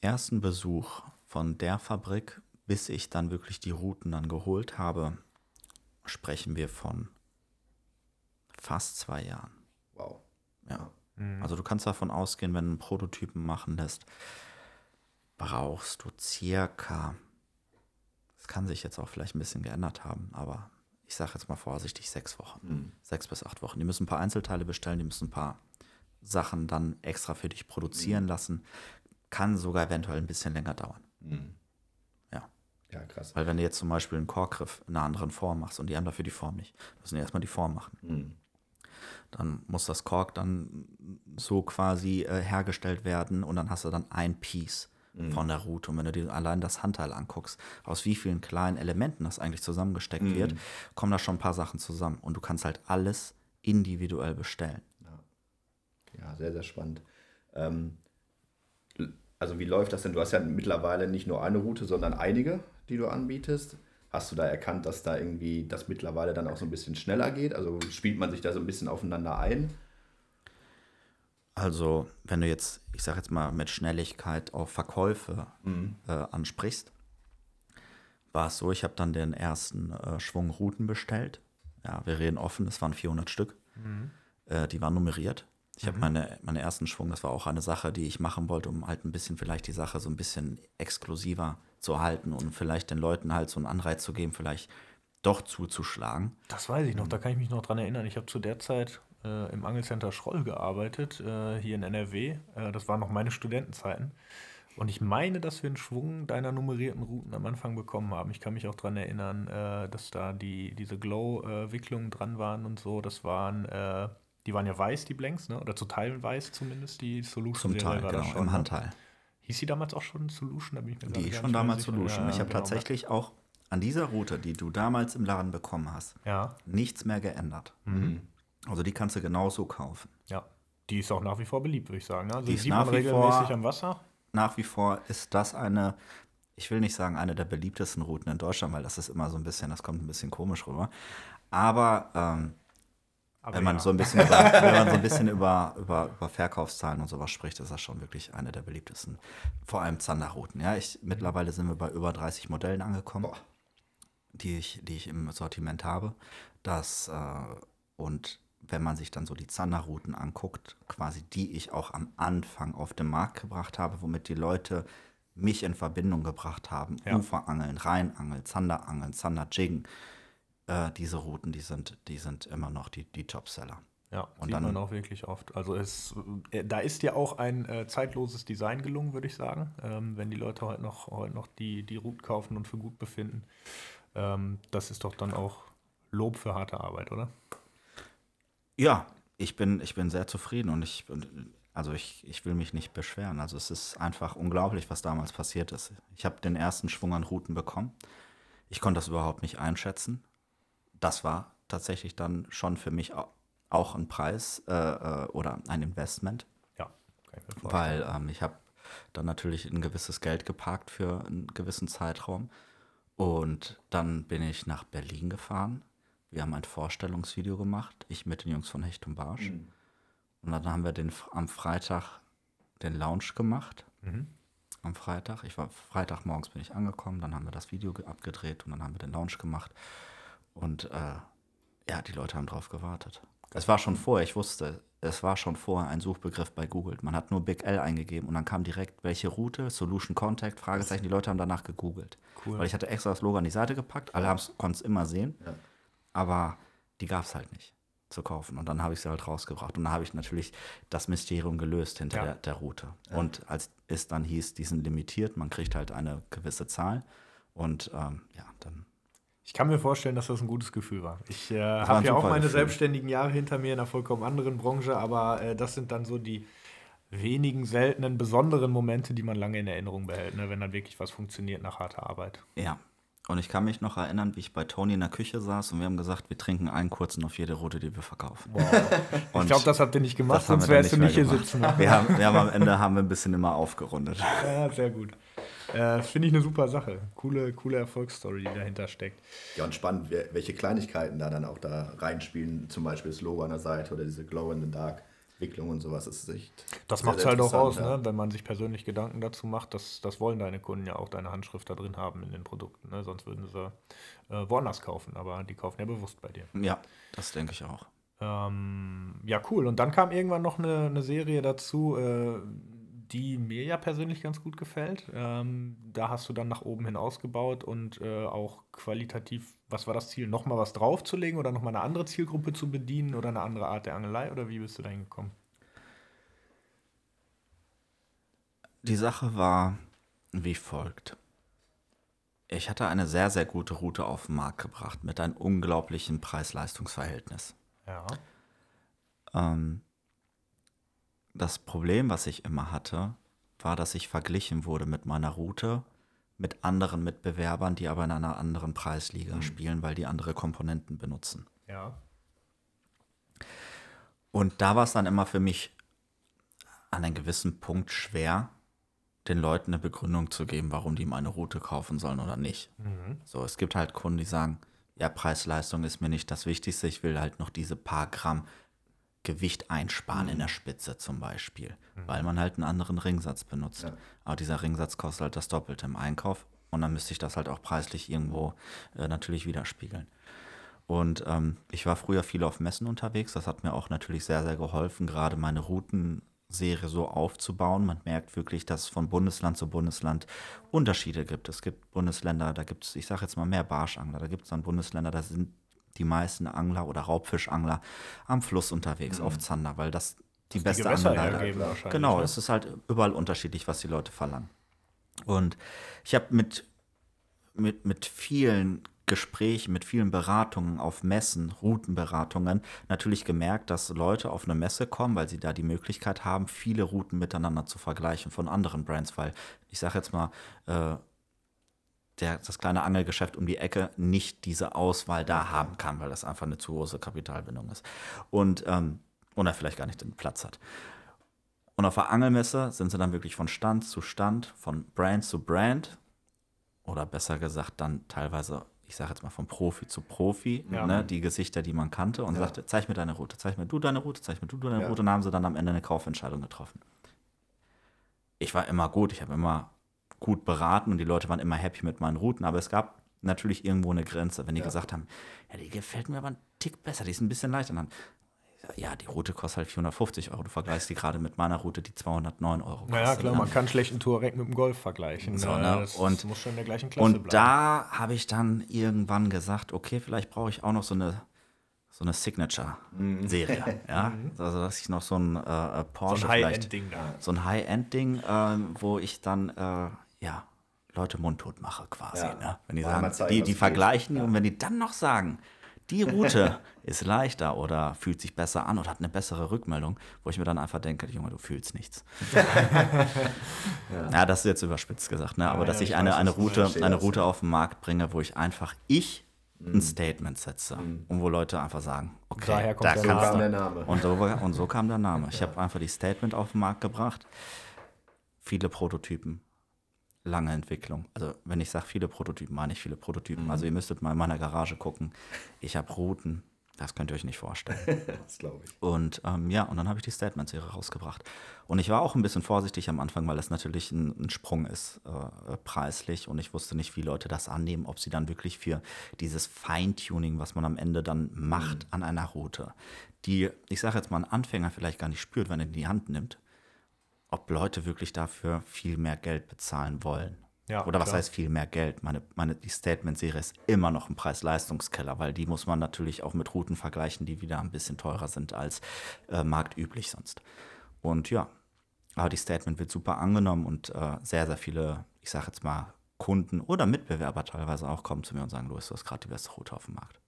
ersten Besuch von der Fabrik, bis ich dann wirklich die Routen dann geholt habe, sprechen wir von fast zwei Jahren. Wow. Ja. Also du kannst davon ausgehen, wenn du einen Prototypen machen lässt, brauchst du circa, das kann sich jetzt auch vielleicht ein bisschen geändert haben, aber ich sage jetzt mal vorsichtig sechs Wochen, sechs bis acht Wochen. Die müssen ein paar Einzelteile bestellen, die müssen ein paar Sachen dann extra für dich produzieren lassen. Kann sogar eventuell ein bisschen länger dauern. Ja. Ja, krass. Weil wenn du jetzt zum Beispiel einen Korkgriff in einer anderen Form machst und die haben dafür die Form nicht, müssen die erstmal die Form machen. Dann muss das Kork dann so quasi äh, hergestellt werden und dann hast du dann ein Piece von der Route. Und wenn du dir allein das Handteil anguckst, aus wie vielen kleinen Elementen das eigentlich zusammengesteckt wird, kommen da schon ein paar Sachen zusammen. Und du kannst halt alles individuell bestellen. Ja, sehr, sehr spannend. Ähm, also wie läuft das denn? Du hast ja mittlerweile nicht nur eine Route, sondern einige, die du anbietest. Hast du da erkannt, dass da irgendwie das mittlerweile dann auch so ein bisschen schneller geht? Also spielt man sich da so ein bisschen aufeinander ein? Also, wenn du jetzt, ich sag jetzt mal, mit Schnelligkeit auf Verkäufe äh, ansprichst, war es so, ich habe dann den ersten äh, Schwung Routen bestellt. Ja, wir reden offen, es waren 400 Stück. Äh, die waren nummeriert. Ich habe meine, meine ersten Schwung, das war auch eine Sache, die ich machen wollte, um halt ein bisschen vielleicht die Sache so ein bisschen exklusiver zu halten und vielleicht den Leuten halt so einen Anreiz zu geben, vielleicht doch zuzuschlagen. Das weiß ich noch, da kann ich mich noch dran erinnern. Ich habe zu der Zeit äh, im Angelcenter Schroll gearbeitet, äh, hier in NRW. Äh, das waren noch meine Studentenzeiten. Und ich meine, dass wir einen Schwung deiner nummerierten Routen am Anfang bekommen haben. Ich kann mich auch daran erinnern, äh, dass da die, diese Glow-Wicklungen dran waren und so. Das waren, äh, die waren ja weiß, die Blanks, ne? oder zu Teilen weiß zumindest. Die Solution Zum Teil, genau, schon, im ne? Handteil. Hieß sie damals auch schon Solution? Da bin ich mir Die schon damals sicher. Solution. Ja, ich habe genau. tatsächlich auch an dieser Route, die du damals im Laden bekommen hast, Ja, nichts mehr geändert. Mhm. Also die kannst du genauso kaufen. ja. Die ist auch nach wie vor beliebt, würde ich sagen. ne? Also Die die ist sieht nach man wie regelmäßig vor- am Wasser. Nach wie vor ist das eine, ich will nicht sagen eine der beliebtesten Routen in Deutschland, weil das ist immer so ein bisschen, das kommt ein bisschen komisch rüber. Aber ähm, Aber wenn man ja. so ein bisschen, über, wenn man so ein bisschen über, über, über Verkaufszahlen und sowas spricht, ist das schon wirklich eine der beliebtesten. Vor allem Zanderrouten. Ja, ich, mittlerweile sind wir bei über 30 Modellen angekommen, Boah. die ich, die ich im Sortiment habe. Das, äh, und wenn man sich dann so die Zanderrouten anguckt, quasi die ich auch am Anfang auf den Markt gebracht habe, womit die Leute mich in Verbindung gebracht haben. Ja. Uferangeln, Rheinangeln, Zanderangeln, Zanderjiggen. Äh, diese Routen, die sind, die sind immer noch die, die Topseller. Ja, Und sieht dann- man auch wirklich oft. Also es, äh, da ist ja auch ein äh, zeitloses Design gelungen, würde ich sagen. Ähm, wenn die Leute heute noch, heute noch die, die Route kaufen und für gut befinden. Ähm, das ist doch dann auch Lob für harte Arbeit, oder? Ja, ich bin, ich bin sehr zufrieden und ich, also ich, ich will mich nicht beschweren. Also es ist einfach unglaublich, was damals passiert ist. Ich habe den ersten Schwung an Routen bekommen. Ich konnte das überhaupt nicht einschätzen. Das war tatsächlich dann schon für mich au- auch ein Preis äh, äh, oder ein Investment, Ja, kann ich mir weil ähm, ich habe dann natürlich ein gewisses Geld geparkt für einen gewissen Zeitraum. Und dann bin ich nach Berlin gefahren. Wir haben ein Vorstellungsvideo gemacht, ich mit den Jungs von Hecht und Barsch. Und dann haben wir den, am Freitag den Lounge gemacht. Mhm. Am Freitag. Ich war Freitagmorgens bin ich angekommen, dann haben wir das Video ge- abgedreht und dann haben wir den Lounge gemacht. Und äh, ja, die Leute haben drauf gewartet. Es war schon vorher, ich wusste, es war schon vorher ein Suchbegriff bei Google. Man hat nur Big L eingegeben und dann kam direkt welche Route, Solution Contact, Fragezeichen. Die Leute haben danach gegoogelt. Cool. Weil ich hatte extra das Logo an die Seite gepackt, alle konnten es immer sehen, Ja. aber die gab es halt nicht zu kaufen. Und dann habe ich sie halt rausgebracht. Und dann habe ich natürlich das Mysterium gelöst hinter Ja. der, der Route. Und als es dann hieß, die sind limitiert, man kriegt halt eine gewisse Zahl. Und ähm, ja, dann Ich kann mir vorstellen, dass das ein gutes Gefühl war. Ich äh, habe ja auch meine Gefühl. selbstständigen Jahre hinter mir in einer vollkommen anderen Branche, aber äh, das sind dann so die wenigen seltenen, besonderen Momente, die man lange in Erinnerung behält, ne? wenn dann wirklich was funktioniert nach harter Arbeit. Ja. Und ich kann mich noch erinnern, wie ich bei Tony in der Küche saß und wir haben gesagt, wir trinken einen kurzen auf jede Route, die wir verkaufen. ich Und glaube, das habt ihr nicht gemacht, sonst wärst du nicht hier sitzen. Wir haben, wir haben am Ende haben wir ein bisschen immer aufgerundet. Ja, sehr gut. Äh, Finde ich eine super Sache. Coole, coole Erfolgsstory, die dahinter steckt. Ja, und spannend, welche Kleinigkeiten da dann auch da reinspielen. Zum Beispiel das Logo an der Seite oder diese Glow in the Dark Wicklung und sowas. Das ist echt. Das macht es halt auch aus, ja. ne? wenn man sich persönlich Gedanken dazu macht. Das, das wollen deine Kunden ja auch, deine Handschrift da drin haben in den Produkten. Ne? Sonst würden sie äh, woanders kaufen, aber die kaufen ja bewusst bei dir. Ja, das denke ich auch. Ähm, ja, cool. Und dann kam irgendwann noch eine, eine Serie dazu, äh, die mir ja persönlich ganz gut gefällt. Ähm, da hast du dann nach oben hin ausgebaut und äh, auch qualitativ, was war das Ziel? Nochmal was draufzulegen oder nochmal eine andere Zielgruppe zu bedienen oder eine andere Art der Angelei? Oder wie bist du da hingekommen? Die Sache war wie folgt. Ich hatte eine sehr, sehr gute Route auf den Markt gebracht mit einem unglaublichen Preis-Leistungs-Verhältnis. Ja. Ähm, das Problem, was ich immer hatte, war, dass ich verglichen wurde mit meiner Route mit anderen Mitbewerbern, die aber in einer anderen Preisliga spielen, weil die andere Komponenten benutzen. Ja. Und da war es dann immer für mich an einem gewissen Punkt schwer, den Leuten eine Begründung zu geben, warum die meine Route kaufen sollen oder nicht. So, es gibt halt Kunden, die sagen, ja, Preis-Leistung ist mir nicht das Wichtigste, ich will halt noch diese paar Gramm Gewicht einsparen in der Spitze zum Beispiel, weil man halt einen anderen Ringsatz benutzt. Ja. Aber dieser Ringsatz kostet halt das Doppelte im Einkauf. Und dann müsste ich das halt auch preislich irgendwo äh, natürlich widerspiegeln. Und ähm, ich war früher viel auf Messen unterwegs. Das hat mir auch natürlich sehr, sehr geholfen, gerade meine Routenserie so aufzubauen. Man merkt wirklich, dass es von Bundesland zu Bundesland Unterschiede gibt. Es gibt Bundesländer, da gibt es, ich sage jetzt mal mehr Barschangler. Da gibt es dann Bundesländer, da sind die meisten Angler oder Raubfischangler am Fluss unterwegs, mhm. auf Zander, weil das die das beste Angelei ist. Genau, ne? es ist halt überall unterschiedlich, was die Leute verlangen. Und ich habe mit, mit, mit vielen Gesprächen, mit vielen Beratungen auf Messen, Routenberatungen, natürlich gemerkt, dass Leute auf eine Messe kommen, weil sie da die Möglichkeit haben, viele Routen miteinander zu vergleichen von anderen Brands, weil ich sage jetzt mal, äh, der, das kleine Angelgeschäft um die Ecke nicht diese Auswahl da haben kann, weil das einfach eine zu große Kapitalbindung ist. Und, ähm, und er vielleicht gar nicht den Platz hat. Und auf der Angelmesse sind sie dann wirklich von Stand zu Stand, von Brand zu Brand oder besser gesagt dann teilweise, ich sage jetzt mal von Profi zu Profi, ja. ne, die Gesichter, die man kannte und ja. sagte, zeig mir deine Route, zeig mir du deine Route, zeig mir du deine ja. Route und haben sie dann am Ende eine Kaufentscheidung getroffen. Ich war immer gut, ich habe immer gut beraten und die Leute waren immer happy mit meinen Routen, aber es gab natürlich irgendwo eine Grenze, wenn die gesagt haben, ja, die gefällt mir aber einen Tick besser, die ist ein bisschen leichter. Dann ja, die Route kostet halt 450 Euro. Du vergleichst die gerade mit meiner Route, die 209 Euro kostet. Naja, klar, ne? man kann schlechten Touareg mit dem Golf vergleichen. So, ne? Das und, muss schon in der gleichen Klasse und bleiben. Und da habe ich dann irgendwann gesagt, okay, vielleicht brauche ich auch noch so eine so eine Signature-Serie. Mhm. ja? Also, dass ich noch so ein äh, Porsche so ein High-End-Ding da. So ein High-End-Ding, äh, wo ich dann, äh, ja, Leute mundtot mache quasi. Ja. Ne? Wenn die sagen, zeigen, die, die vergleichen ja. und wenn die dann noch sagen, die Route ist leichter oder fühlt sich besser an oder hat eine bessere Rückmeldung, wo ich mir dann einfach denke, Junge, du fühlst nichts. ja. ja. das ist jetzt überspitzt gesagt, ne? aber ja, dass ich, ich eine, eine Route, eine Route auf den Markt bringe, wo ich einfach ich ein mhm. Statement setze mhm. und wo Leute einfach sagen, okay, Daher kommt da der kannst Name. du. Name. Und, so, und so kam der Name. Ich habe einfach die Statement auf den Markt gebracht, viele Prototypen lange Entwicklung. Also wenn ich sage viele Prototypen, meine ich viele Prototypen. Mhm. Also ihr müsstet mal in meiner Garage gucken. Ich habe Routen, das könnt ihr euch nicht vorstellen. das glaube ich. Und ähm, ja, und dann habe ich die Statement-Serie rausgebracht. Und ich war auch ein bisschen vorsichtig am Anfang, weil das natürlich ein, ein Sprung ist, äh, preislich. Und ich wusste nicht, wie Leute das annehmen, ob sie dann wirklich für dieses Feintuning, was man am Ende dann macht mhm. an einer Route, die, ich sage jetzt mal, ein Anfänger vielleicht gar nicht spürt, wenn er die Hand nimmt, ob Leute wirklich dafür viel mehr Geld bezahlen wollen. Ja, Oder was klar. heißt viel mehr Geld? Meine, meine, die Statement-Serie ist immer noch ein Preis-Leistungskeller, weil die muss man natürlich auch mit Routen vergleichen, die wieder ein bisschen teurer sind als äh, marktüblich sonst. Und ja, aber die Statement wird super angenommen und äh, sehr, sehr viele, ich sage jetzt mal, Kunden oder Mitbewerber teilweise auch kommen zu mir und sagen, Louis, du hast gerade die beste Route auf dem Markt.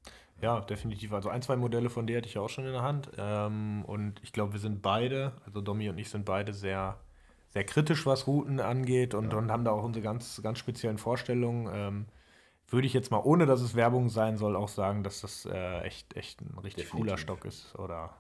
Ja, definitiv. Also ein, zwei Modelle von der hätte ich auch schon in der Hand. Ähm, und ich glaube, wir sind beide, also Domi und ich sind beide sehr, sehr kritisch, was Routen angeht und, ja. und haben da auch unsere ganz, ganz speziellen Vorstellungen. Ähm, würde ich jetzt mal, ohne dass es Werbung sein soll, auch sagen, dass das äh, echt, echt ein richtig definitiv. cooler Stock ist. Oder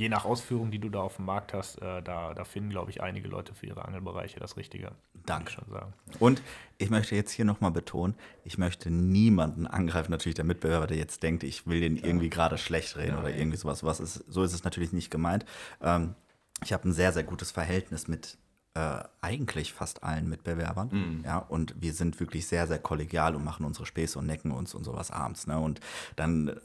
je nach Ausführung, die du da auf dem Markt hast, äh, da, da finden, glaube ich, einige Leute für ihre Angelbereiche das Richtige. Danke. schon sagen. Und ich möchte jetzt hier nochmal betonen, ich möchte niemanden angreifen, natürlich der Mitbewerber, der jetzt denkt, ich will den irgendwie gerade schlecht reden ja, oder irgendwie sowas. Was ist, so ist es natürlich nicht gemeint. Ähm, ich habe ein sehr, sehr gutes Verhältnis mit äh, eigentlich fast allen Mitbewerbern. Mhm. Ja, und wir sind wirklich sehr, sehr kollegial und machen unsere Späße und necken uns und sowas abends. Ne? Und dann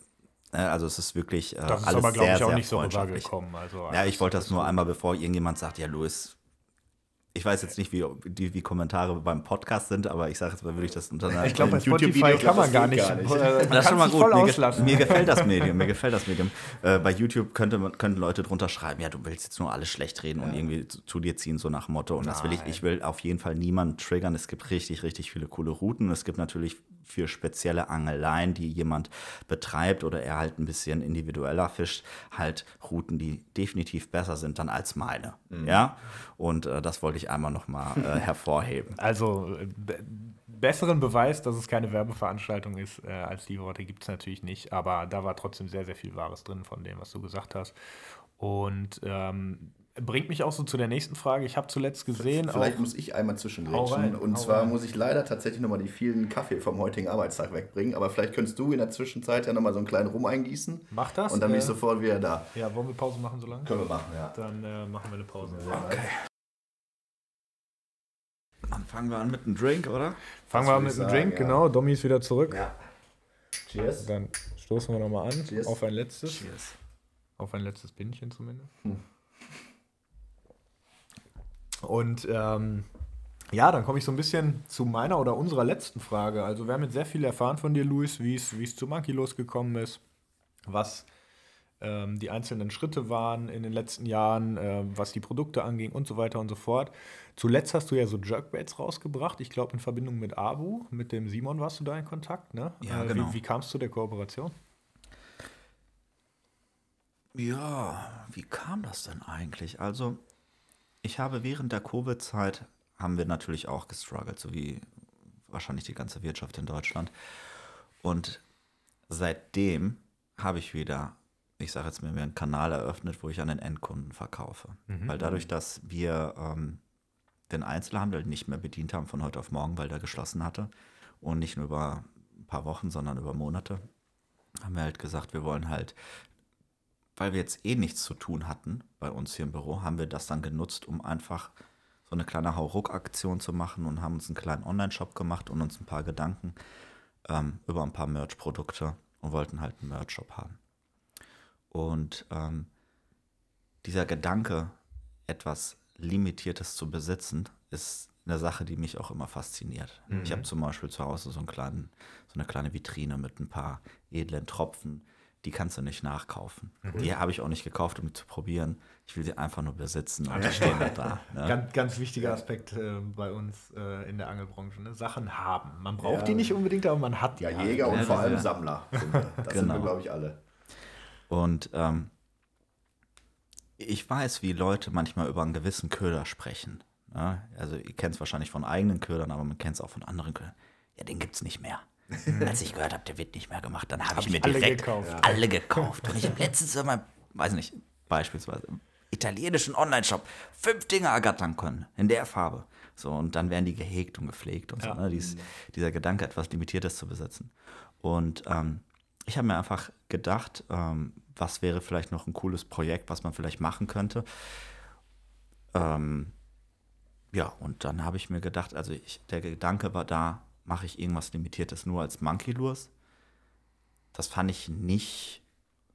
also es ist wirklich äh, das ist alles aber, sehr, ich, auch sehr nicht so rübergekommen. Also ja, ich wollte das nur einmal, bevor irgendjemand sagt, ja, Louis, ich weiß jetzt nicht, wie die wie Kommentare beim Podcast sind, aber ich sage jetzt mal, würde ich das unter einer Ich glaube, bei Spotify kann man gar nicht. Gar nicht. das ist schon mal gut. Mir, mir, gefällt das Medium. Mir gefällt das Medium. Äh, bei YouTube könnte, könnten Leute drunter schreiben, ja, du willst jetzt nur alles schlecht reden ja. und irgendwie zu, zu, dir ziehen, so nach Motto. Und Nein. das will ich. Ich will auf jeden Fall niemanden triggern. Es gibt richtig, richtig viele coole Routen. Es gibt natürlich für spezielle Angeleien, die jemand betreibt oder er halt ein bisschen individueller fischt, halt Routen, die definitiv besser sind dann als meine. Mhm. Ja, und äh, das wollte ich einmal nochmal äh, hervorheben. Also besseren Beweis, dass es keine Werbeveranstaltung ist, äh, als die Worte gibt es natürlich nicht, aber da war trotzdem sehr, sehr viel Wahres drin von dem, was du gesagt hast. Und ähm, Bringt mich auch so zu der nächsten Frage. Ich habe zuletzt gesehen. Vielleicht muss ich einmal zwischengrätschen. Und zwar rein. muss ich leider tatsächlich nochmal die vielen Kaffee vom heutigen Arbeitstag wegbringen. Aber vielleicht könntest du in der Zwischenzeit ja nochmal so einen kleinen Rum eingießen. Mach das. Und dann bin ich äh, sofort wieder da. Ja, wollen wir Pause machen so lange? Können wir machen, ja. Dann äh, machen wir eine Pause. Okay. Fangen wir an mit einem Drink, oder? Fangen Das wir an mit sagen, Drink, ja. genau. Domi ist wieder zurück. Ja. Cheers. Dann stoßen wir nochmal an. Cheers. Auf ein letztes. Cheers. Auf ein letztes Bindchen zumindest. Hm. Und ähm, ja, dann komme ich so ein bisschen zu meiner oder unserer letzten Frage. Also wir haben jetzt sehr viel erfahren von dir, Luis, wie es zu Monkey losgekommen ist, was ähm, die einzelnen Schritte waren in den letzten Jahren, äh, was die Produkte anging und so weiter und so fort. Zuletzt hast du ja so Jerkbaits rausgebracht. Ich glaube in Verbindung mit Abu, mit dem Simon warst du da in Kontakt, ne? Ja, äh, genau. Wie, wie kam es zu der Kooperation? Ja, wie kam das denn eigentlich? Also, ich habe während der Covid-Zeit, haben wir natürlich auch gestruggelt, so wie wahrscheinlich die ganze Wirtschaft in Deutschland. Und seitdem habe ich wieder, ich sage jetzt mir einen Kanal eröffnet, wo ich an den Endkunden verkaufe. Weil dadurch, dass wir ähm, den Einzelhandel nicht mehr bedient haben von heute auf morgen, weil der geschlossen hatte und nicht nur über ein paar Wochen, sondern über Monate, haben wir halt gesagt, wir wollen halt weil wir jetzt eh nichts zu tun hatten bei uns hier im Büro, haben wir das dann genutzt, um einfach so eine kleine Hauruck-Aktion zu machen und haben uns einen kleinen Online-Shop gemacht und uns ein paar Gedanken ähm, über ein paar Merch-Produkte und wollten halt einen Merch-Shop haben. Und ähm, dieser Gedanke, etwas Limitiertes zu besitzen, ist eine Sache, die mich auch immer fasziniert. Ich habe zum Beispiel zu Hause so, einen kleinen, so eine kleine Vitrine mit ein paar edlen Tropfen, die kannst du nicht nachkaufen. Die habe ich auch nicht gekauft, um die zu probieren. Ich will sie einfach nur besitzen und die stehen halt da. Ne? Ganz, ganz wichtiger Aspekt äh, bei uns äh, in der Angelbranche. Ne? Sachen haben. Man braucht Ja. die nicht unbedingt, aber man hat die. Ja, halt. Jäger und Ja, vor allem ja. Sammler. Sind wir. Das sind wir, Genau. glaube ich, alle. Und ähm, ich weiß, wie Leute manchmal über einen gewissen Köder sprechen. Ne? Also ihr kennt es wahrscheinlich von eigenen Ködern, aber man kennt es auch von anderen Ködern. Ja, den gibt es nicht mehr. Als ich gehört habe, der wird nicht mehr gemacht, dann habe ich ich mir alle direkt gekauft. alle gekauft. Und ich habe letztens in meinem, weiß nicht, beispielsweise im italienischen Online-Shop fünf Dinge ergattern können, in der Farbe. So, und dann werden die gehegt und gepflegt und Ja. so. Ne? Dies, dieser Gedanke, etwas Limitiertes zu besitzen. Und ähm, ich habe mir einfach gedacht, ähm, was wäre vielleicht noch ein cooles Projekt, was man vielleicht machen könnte. Ähm, ja, und dann habe ich mir gedacht, also ich, der Gedanke war da, mache ich irgendwas Limitiertes nur als Monkey Lures. Das fand ich nicht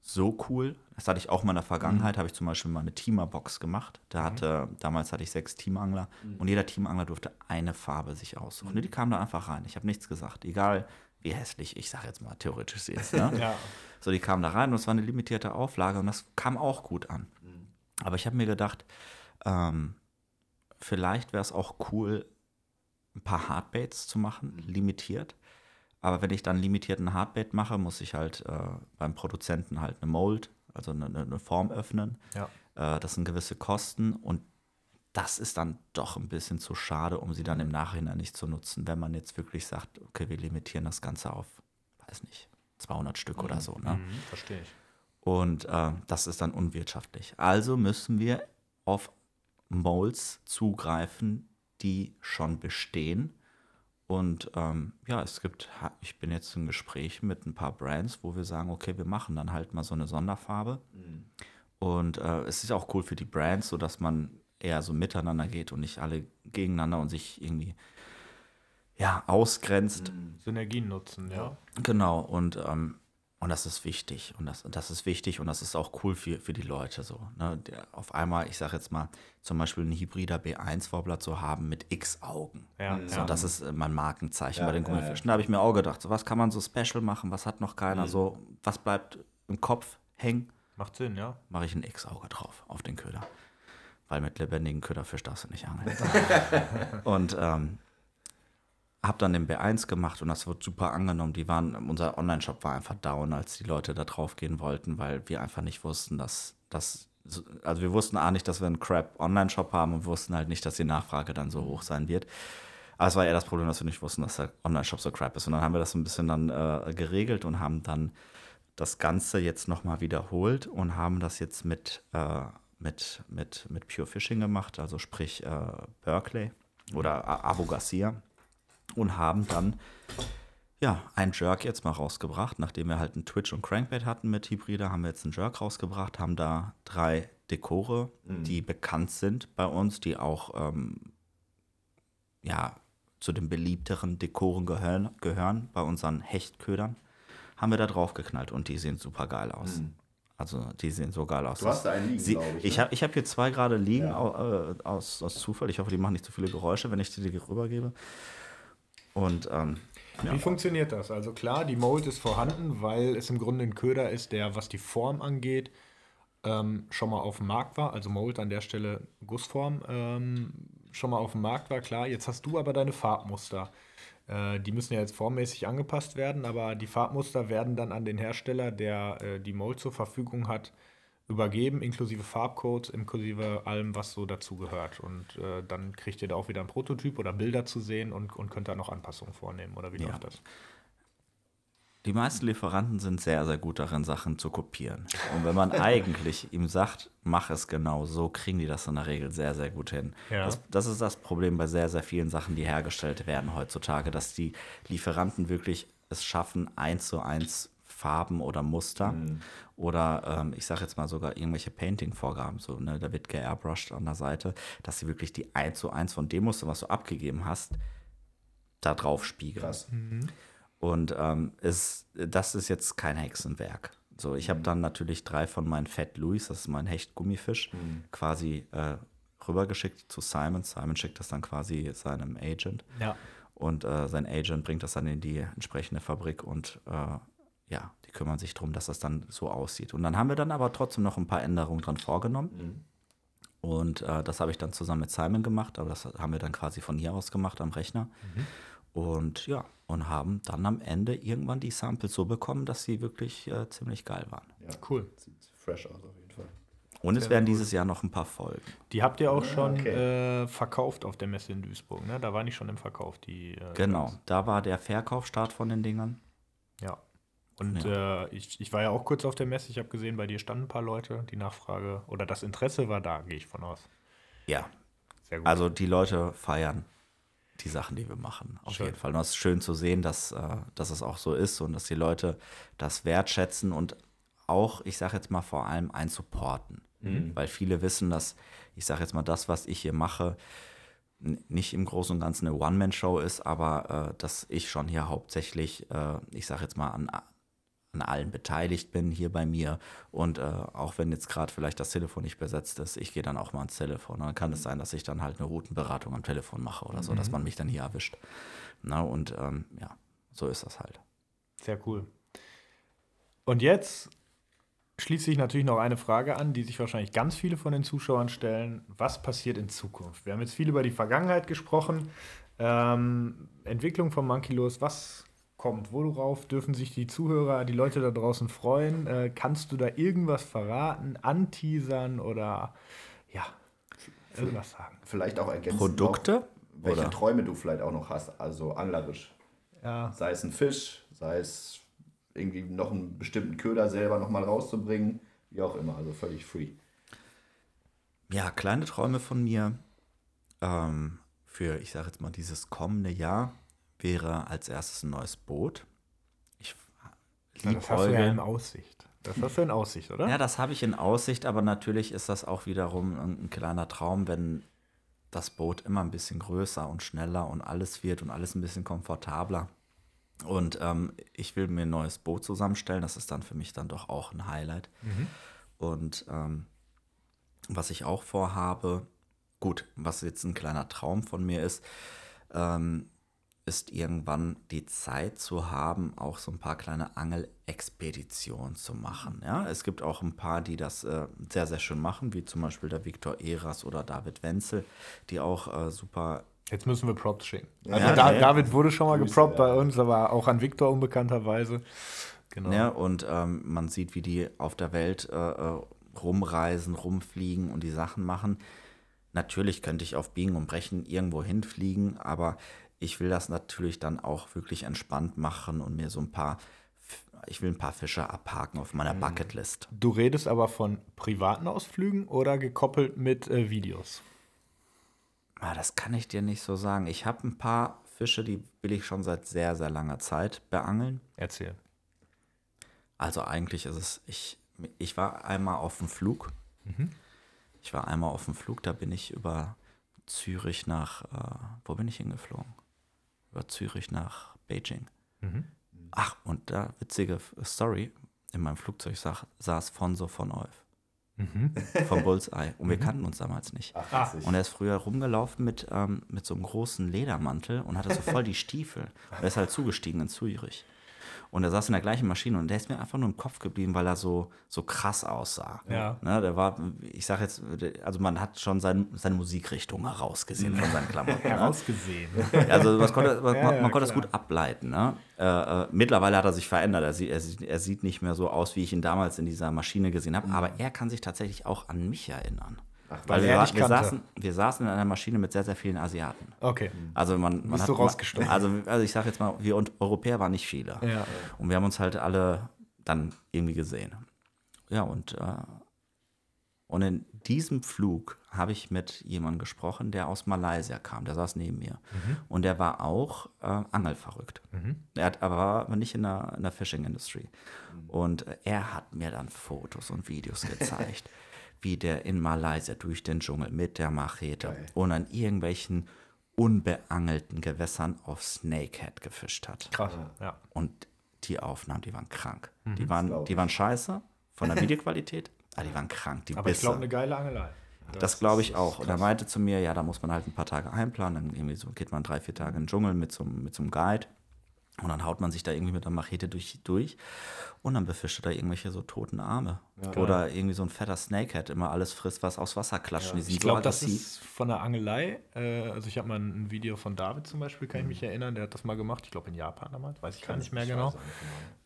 so cool. Das hatte ich auch mal in der Vergangenheit, habe ich zum Beispiel mal eine Teamer-Box gemacht. Da hatte, damals hatte ich sechs Teamangler und jeder Teamangler durfte eine Farbe sich aussuchen. Und die kamen da einfach rein. Ich habe nichts gesagt, egal wie hässlich, ich sage jetzt mal theoretisch sie ist. Ne? Ja. So, die kamen da rein und es war eine limitierte Auflage und das kam auch gut an. Aber ich habe mir gedacht, ähm, vielleicht wäre es auch cool, ein paar Hardbaits zu machen, limitiert. Aber wenn ich dann limitierten Hardbait mache, muss ich halt äh, beim Produzenten halt eine Mold, also eine, eine Form öffnen. Ja. Äh, das sind gewisse Kosten und das ist dann doch ein bisschen zu schade, um sie dann im Nachhinein nicht zu nutzen, wenn man jetzt wirklich sagt, okay, wir limitieren das Ganze auf, weiß nicht, 200 Stück oder so. Ne? Mhm, verstehe ich. Und äh, das ist dann unwirtschaftlich. Also müssen wir auf Molds zugreifen, die schon bestehen. Und ähm, ja, es gibt, ich bin jetzt im Gespräch mit ein paar Brands, wo wir sagen, okay, wir machen dann halt mal so eine Sonderfarbe. Und äh, es ist auch cool für die Brands, sodass man eher so miteinander geht und nicht alle gegeneinander und sich irgendwie ja, ausgrenzt. Synergien nutzen, ja. Genau, und, ähm, und das ist wichtig. Und das, das ist wichtig und das ist auch cool für, für die Leute so. Ne? Der, auf einmal, ich sage jetzt mal, zum Beispiel einen hybrider B1-Wobbler zu haben mit X-Augen. Ja, So, ja. Das ist äh, mein Markenzeichen Ja, bei den ja, Gummifischen. Da habe ich mir auch gedacht, so was kann man so special machen, was hat noch Mhm. keiner, so was bleibt im Kopf hängen, Macht Sinn, ja. mache ich ein X-Auge drauf auf den Köder. Weil mit lebendigen Köderfisch darfst du nicht angeln. und ähm, habe dann den B1 gemacht und das wird super angenommen. Die waren, unser Online-Shop war einfach down, als die Leute da drauf gehen wollten, weil wir einfach nicht wussten, dass das, also wir wussten auch nicht, dass wir einen Crap Online-Shop haben und wussten halt nicht, dass die Nachfrage dann so hoch sein wird. Aber es war eher das Problem, dass wir nicht wussten, dass der Online-Shop so crap ist. Und dann haben wir das ein bisschen dann äh, geregelt und haben dann das Ganze jetzt nochmal wiederholt und haben das jetzt mit, äh, mit, mit, mit Pure Fishing gemacht, also sprich äh, Berkeley oder A- Abu Garcia und haben dann ja, ein Jerk jetzt mal rausgebracht. Nachdem wir halt einen Twitch und Crankbait hatten mit Hybrida, haben wir jetzt einen Jerk rausgebracht, haben da drei Dekore, die bekannt sind bei uns, die auch ähm, ja, zu den beliebteren Dekoren gehören, gehören bei unseren Hechtködern, haben wir da drauf geknallt und die sehen super geil aus. Also die sehen so geil aus. Du hast da einen liegen, Sie, ich, Ich ne? habe ich hab hier zwei gerade liegen Ja. äh, aus, aus Zufall. Ich hoffe, die machen nicht zu viele Geräusche, wenn ich die dir rübergebe. Und ähm, ja. Wie funktioniert das? Also klar, die Mold ist vorhanden, weil es im Grunde ein Köder ist, der, was die Form angeht, ähm, schon mal auf dem Markt war. Also Mold an der Stelle Gussform ähm, schon mal auf dem Markt war, klar. Jetzt hast du aber deine Farbmuster. Äh, die müssen ja jetzt formmäßig angepasst werden, aber die Farbmuster werden dann an den Hersteller, der äh, die Mold zur Verfügung hat, übergeben, inklusive Farbcodes, inklusive allem, was so dazu gehört. Und äh, dann kriegt ihr da auch wieder ein Prototyp oder Bilder zu sehen und, und könnt da noch Anpassungen vornehmen. Oder wie Ja. läuft das? Die meisten Lieferanten sind sehr, sehr gut darin, Sachen zu kopieren. Und wenn man eigentlich ihm sagt, mach es genau so, kriegen die das in der Regel sehr, sehr gut hin. Ja. Das, das ist das Problem bei sehr, sehr vielen Sachen, die hergestellt werden heutzutage, dass die Lieferanten wirklich es schaffen, eins zu eins Farben oder Muster oder ähm, ich sage jetzt mal sogar irgendwelche Painting-Vorgaben, so, ne, da wird geairbrushed an der Seite, dass sie wirklich die eins zu eins von dem Muster, was du abgegeben hast, da drauf spiegeln. Krass. Und ähm, es, das ist jetzt kein Hexenwerk. So, ich habe dann natürlich drei von meinen Fat Louis, das ist mein Hecht-Gummifisch, quasi äh, rübergeschickt zu Simon. Simon schickt das dann quasi seinem Agent. Ja. Und äh, sein Agent bringt das dann in die entsprechende Fabrik und äh, ja, die kümmern sich darum, dass das dann so aussieht. Und dann haben wir dann aber trotzdem noch ein paar Änderungen dran vorgenommen. Und äh, das habe ich dann zusammen mit Simon gemacht, aber das haben wir dann quasi von hier aus gemacht am Rechner. Und ja, und haben dann am Ende irgendwann die Samples so bekommen, dass sie wirklich äh, ziemlich geil waren. Ja. Cool. Sieht fresh aus auf jeden Fall. Und es werden dieses Jahr noch ein paar Folgen. Die habt ihr auch schon okay. äh, verkauft auf der Messe in Duisburg, ne? Da waren die schon im Verkauf, die. Äh, Genau, da war der Verkaufsstart von den Dingern. Ja. Und äh, ich, ich war ja auch kurz auf der Messe. Ich habe gesehen, bei dir standen ein paar Leute. Die Nachfrage oder das Interesse war da, gehe ich von aus. Ja, Sehr gut. also die Leute feiern die Sachen, die wir machen. Auf Schön. jeden Fall. Und es ist schön zu sehen, dass, äh, dass es auch so ist und dass die Leute das wertschätzen und auch, ich sage jetzt mal vor allem, ein Supporten. Weil viele wissen, dass, ich sage jetzt mal, das, was ich hier mache, nicht im Großen und Ganzen eine One-Man-Show ist, aber äh, dass ich schon hier hauptsächlich, äh, ich sage jetzt mal, an, an allen beteiligt bin hier bei mir. Und äh, auch wenn jetzt gerade vielleicht das Telefon nicht besetzt ist, ich gehe dann auch mal ans Telefon. Und dann kann es sein, dass ich dann halt eine Routenberatung am Telefon mache oder so, dass man mich dann hier erwischt. Na, und ähm, ja, so ist das halt. Sehr cool. Und jetzt schließt sich natürlich noch eine Frage an, die sich wahrscheinlich ganz viele von den Zuschauern stellen. Was passiert in Zukunft? Wir haben jetzt viel über die Vergangenheit gesprochen. Ähm, Entwicklung von Monkeylos, was kommt? Worauf dürfen sich die Zuhörer, die Leute da draußen freuen? Äh, kannst du da irgendwas verraten, anteasern oder ja, irgendwas sagen? Vielleicht auch ergänzen. Produkte? Noch, welche Oder? Träume du vielleicht auch noch hast, also anglerisch. Ja, Sei es ein Fisch, sei es irgendwie noch einen bestimmten Köder selber nochmal rauszubringen, wie auch immer, also völlig free. Ja, kleine Träume von mir ähm, für, ich sage jetzt mal, dieses kommende Jahr wäre als erstes ein neues Boot. Ich das hast du ja in Aussicht. Das hast du in Aussicht, oder? Ja, das habe ich in Aussicht, aber natürlich ist das auch wiederum ein, ein kleiner Traum, wenn das Boot immer ein bisschen größer und schneller und alles wird und alles ein bisschen komfortabler. Und ähm, ich will mir ein neues Boot zusammenstellen. Das ist dann für mich dann doch auch ein Highlight. Und ähm, was ich auch vorhabe, gut, was jetzt ein kleiner Traum von mir ist, ähm, ist irgendwann die Zeit zu haben, auch so ein paar kleine Angelexpeditionen zu machen. Ja, es gibt auch ein paar, die das äh, sehr, sehr schön machen, wie zum Beispiel der Viktor Eras oder David Wenzel, die auch äh, super Jetzt müssen wir Props schicken. Also Ja, da, ja. David wurde schon mal Grüße, geprobt ja. bei uns, aber auch an Viktor unbekannterweise. Genau. Ja, und ähm, man sieht, wie die auf der Welt äh, äh, rumreisen, rumfliegen und die Sachen machen. Natürlich könnte ich auf Biegen und Brechen irgendwo hinfliegen, aber ich will das natürlich dann auch wirklich entspannt machen und mir so ein paar, ich will ein paar Fische abhaken auf meiner Bucketlist. Du redest aber von privaten Ausflügen oder gekoppelt mit äh, Videos? Ah, das kann ich dir nicht so sagen. Ich habe ein paar Fische, die will ich schon seit sehr, sehr langer Zeit beangeln. Erzähl. Also eigentlich ist es, ich, ich war einmal auf dem Flug. Ich war einmal auf dem Flug, da bin ich über Zürich nach, äh, wo bin ich hingeflogen? Über Zürich nach Beijing. Ach, und da, witzige Story, in meinem Flugzeug sa saß Fonso von Olf. Vom Bullseye. Und wir kannten uns damals nicht. Ach. Und er ist früher rumgelaufen mit, ähm, mit so einem großen Ledermantel und hatte so voll die Stiefel. Und er ist halt zugestiegen in Zürich. Und er saß in der gleichen Maschine und der ist mir einfach nur im Kopf geblieben, weil er so, so krass aussah. Ja. Ne, der war, ich sag jetzt, also man hat schon sein, seine Musikrichtung herausgesehen von seinen Klamotten. ne? Herausgesehen. Also das konnte, man, Ja, man ja, konnte das gut ableiten. Ne? Äh, äh, mittlerweile hat er sich verändert. Er sieht, er, sieht, er sieht nicht mehr so aus, wie ich ihn damals in dieser Maschine gesehen habe. Aber er kann sich tatsächlich auch an mich erinnern. Weil Weil er wir, dich wir, saßen, wir saßen in einer Maschine mit sehr, sehr vielen Asiaten. Okay. Also man, man Bist hat du rausgestochen. Also, also ich sage jetzt mal, wir und Europäer waren nicht viele. Ja. Und wir haben uns halt alle dann irgendwie gesehen. Ja, und, äh, und in diesem Flug habe ich mit jemandem gesprochen, der aus Malaysia kam. Der saß neben mir. Und der war auch äh, angelverrückt. Er hat, aber war aber nicht in der, in der Fishing Industry. Und äh, er hat mir dann Fotos und Videos gezeigt, wie der in Malaysia durch den Dschungel mit der Machete Geil. und an irgendwelchen unbeangelten Gewässern auf Snakehead gefischt hat. Krass. Ja. Und die Aufnahmen, die waren krank. Mhm. Die, waren, die waren scheiße von der Videoqualität, aber die waren krank. Die Aber ich Bisse. glaube, eine geile Angelei. das glaube ich auch. Und er meinte zu mir, ja, da muss man halt ein paar Tage einplanen. Dann irgendwie so geht man drei, vier Tage in den Dschungel mit so, mit so einem Guide. Und dann haut man sich da irgendwie mit der Machete durch, durch und dann befischt er da irgendwelche so toten Arme. Oder irgendwie so ein fetter Snakehead, immer alles frisst, was aus Wasser klatscht. Sind Ich so glaube, das ist von der Angelei. Äh, also ich habe mal ein Video von David zum Beispiel, kann ich mich erinnern, der hat das mal gemacht. Ich glaube in Japan damals, weiß ich gar nicht mehr genau.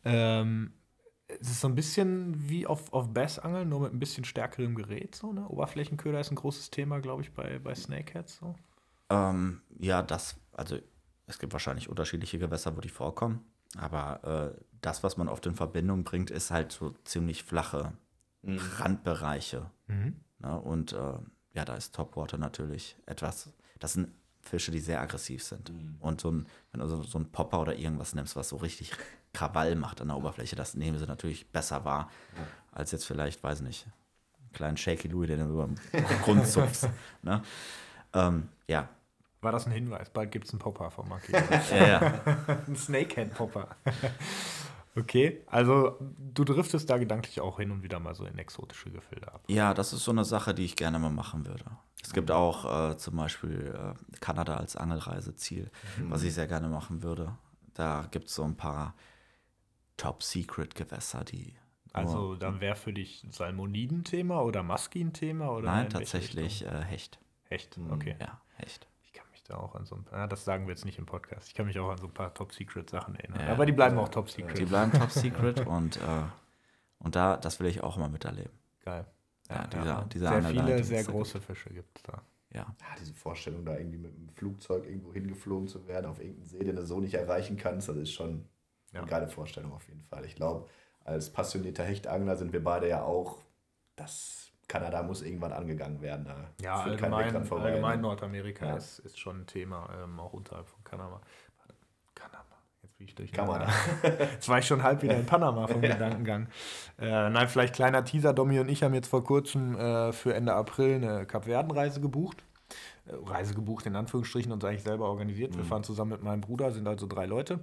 Ähm, es ist so ein bisschen wie auf, auf Bassangeln, nur mit ein bisschen stärkerem Gerät. So, ne? Oberflächenköder ist ein großes Thema, glaube ich, bei, bei Snakeheads. So. Ähm, ja, das, also es gibt wahrscheinlich unterschiedliche Gewässer, wo die vorkommen. Aber äh, das, was man oft in Verbindung bringt, ist halt so ziemlich flache Randbereiche. Ne? Und äh, ja, da ist Topwater natürlich etwas, das sind Fische, die sehr aggressiv sind. Und so ein, wenn du so, so einen Popper oder irgendwas nimmst, was so richtig Krawall macht an der Oberfläche, das nehmen sie natürlich besser wahr, als jetzt vielleicht, weiß nicht, einen kleinen Shaky Louis, den du über den Grund zupfst. Ne? Ähm, ja, War das ein Hinweis? Bald gibt es einen Popper vom Maki. ja, ja. ein Snakehead-Popper. okay, also du driftest da gedanklich auch hin und wieder mal so in exotische Gefilde ab. Ja, das ist so eine Sache, die ich gerne mal machen würde. Es gibt auch äh, zum Beispiel äh, Kanada als Angelreiseziel, was ich sehr gerne machen würde. Da gibt es so ein paar Top-Secret-Gewässer, die. Also dann wäre für dich Salmoniden-Thema oder Maskin-Thema? Oder Nein, tatsächlich äh, Hecht. Hecht, okay. Ja, Hecht. Da auch an so ein paar, ja, das sagen wir jetzt nicht im Podcast, ich kann mich auch an so ein paar Top-Secret-Sachen erinnern. Ja. Aber die bleiben auch Top-Secret. Die bleiben Top-Secret und, äh, und da, das will ich auch mal miterleben. Geil. Ja, dieser- dieser sehr Angelei, viele, sehr große Fische gibt es da. Ja. Ja, diese Vorstellung, da irgendwie mit einem Flugzeug irgendwo hingeflogen zu werden, auf irgendeinen See, den du so nicht erreichen kannst, das ist schon Ja. eine geile Vorstellung auf jeden Fall. Ich glaube, als passionierter Hechtangler sind wir beide ja auch, dass Kanada muss irgendwann angegangen werden. Da Ja, allgemein, vorbei, allgemein ne? Nordamerika Ja. ist, ist schon ein Thema, ähm, auch unterhalb von Kanada. Kanada. Jetzt bin ich durch. Kanada. Jetzt war ich schon halb wieder in Panama vom Gedankengang. Äh, nein, vielleicht kleiner Teaser. Domi und ich haben jetzt vor kurzem äh, für Ende April eine Kapverdenreise gebucht. Äh, Reise gebucht in Anführungsstrichen und eigentlich selber organisiert. Wir fahren zusammen mit meinem Bruder, sind also drei Leute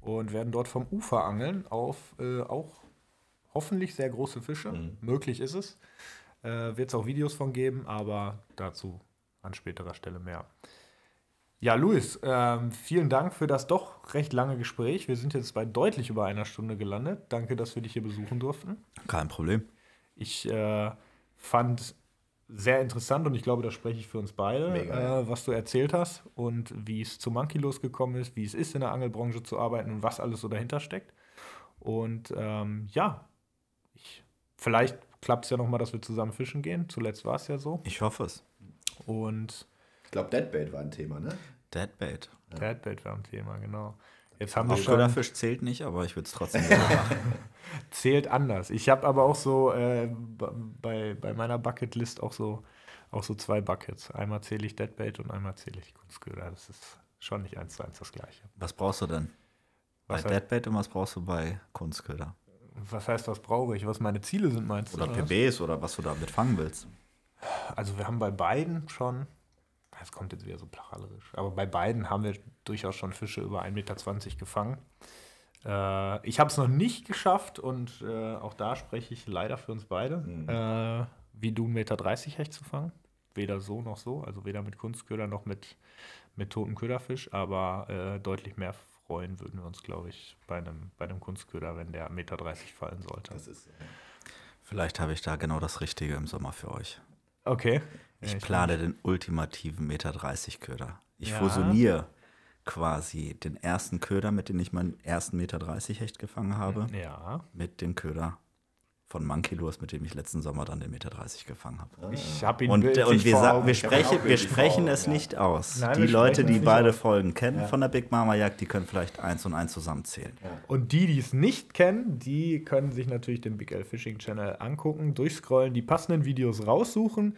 und werden dort vom Ufer angeln auf äh, auch hoffentlich sehr große Fische. Möglich ist es. Äh, Wird es auch Videos von geben, aber dazu an späterer Stelle mehr. Ja, Luis, ähm, vielen Dank für das doch recht lange Gespräch. Wir sind jetzt bei deutlich über einer Stunde gelandet. Danke, dass wir dich hier besuchen durften. Kein Problem. Ich äh, fand sehr interessant und ich glaube, da spreche ich für uns beide, äh, was du erzählt hast und wie es zu Monkey losgekommen ist, wie es ist, in der Angelbranche zu arbeiten und was alles so dahinter steckt. Und ähm, ja, ich, vielleicht klappt es ja nochmal, dass wir zusammen fischen gehen. Zuletzt war es ja so. Ich hoffe es. Und Ich glaube, Deadbait war ein Thema, ne? Deadbait. Deadbait war ein Thema, genau. Jetzt haben wir Auch schon Köderfisch zählt nicht, aber ich würde es trotzdem gerne machen. zählt anders. Ich habe aber auch so äh, bei, bei meiner Bucketlist auch so, auch so zwei Buckets. Einmal zähle ich Deadbait und einmal zähle ich Kunstköder. Das ist schon nicht eins zu eins das gleiche. Was brauchst du denn? Was bei Deadbait und was brauchst du bei Kunstköder? Was heißt, was brauche ich? Was meine Ziele sind, meinst du? Oder oder was? PBs oder was du damit fangen willst? Also wir haben bei beiden schon, Das kommt jetzt wieder so placherisch. Aber bei beiden haben wir durchaus schon Fische über 1,20 Meter gefangen. Äh, ich habe es noch nicht geschafft und äh, auch da spreche ich leider für uns beide, Mhm. äh, wie du 1,30 Meter Hecht zu fangen. Weder so noch so, also weder mit Kunstköder noch mit, mit totem Köderfisch, aber äh, deutlich mehr freuen würden wir uns, glaube ich, bei einem, bei einem Kunstköder, wenn der 1,30 Meter fallen sollte. Das ist, Vielleicht habe ich da genau das Richtige im Sommer für euch. Okay. Ich plane den ultimativen Meter 30 Köder. Ich Ja. fusioniere quasi den ersten Köder, mit dem ich meinen ersten Meter 30 Hecht gefangen habe, Ja, mit dem Köder von Monkey Lures, mit dem ich letzten Sommer dann den Meter 30 gefangen habe. ich habe ihn Und, bildlich und wir, sagen, wir sprechen, wir sprechen es ja. nicht aus. Nein, die Leute, die beide aus. Folgen kennen von der Big Mama Jagd, die können vielleicht eins und eins zusammenzählen. Und die, die es nicht kennen, die können sich natürlich den Big L Fishing Channel angucken, durchscrollen, die passenden Videos raussuchen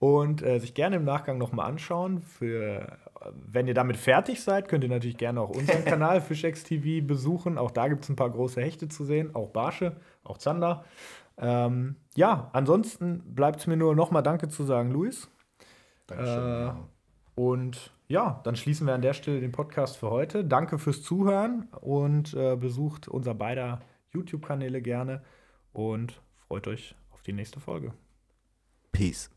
und äh, sich gerne im Nachgang nochmal anschauen. Für, äh, wenn ihr damit fertig seid, könnt ihr natürlich gerne auch unseren Kanal FishX TV besuchen. Auch da gibt es ein paar große Hechte zu sehen, auch Barsche, auch Zander. Ähm, ja, ansonsten bleibt es mir nur nochmal Danke zu sagen, Luis. Dankeschön. Äh, ja. Und ja, dann schließen wir an der Stelle den Podcast für heute. Danke fürs Zuhören und äh, besucht unser beider YouTube-Kanäle gerne und freut euch auf die nächste Folge. Peace.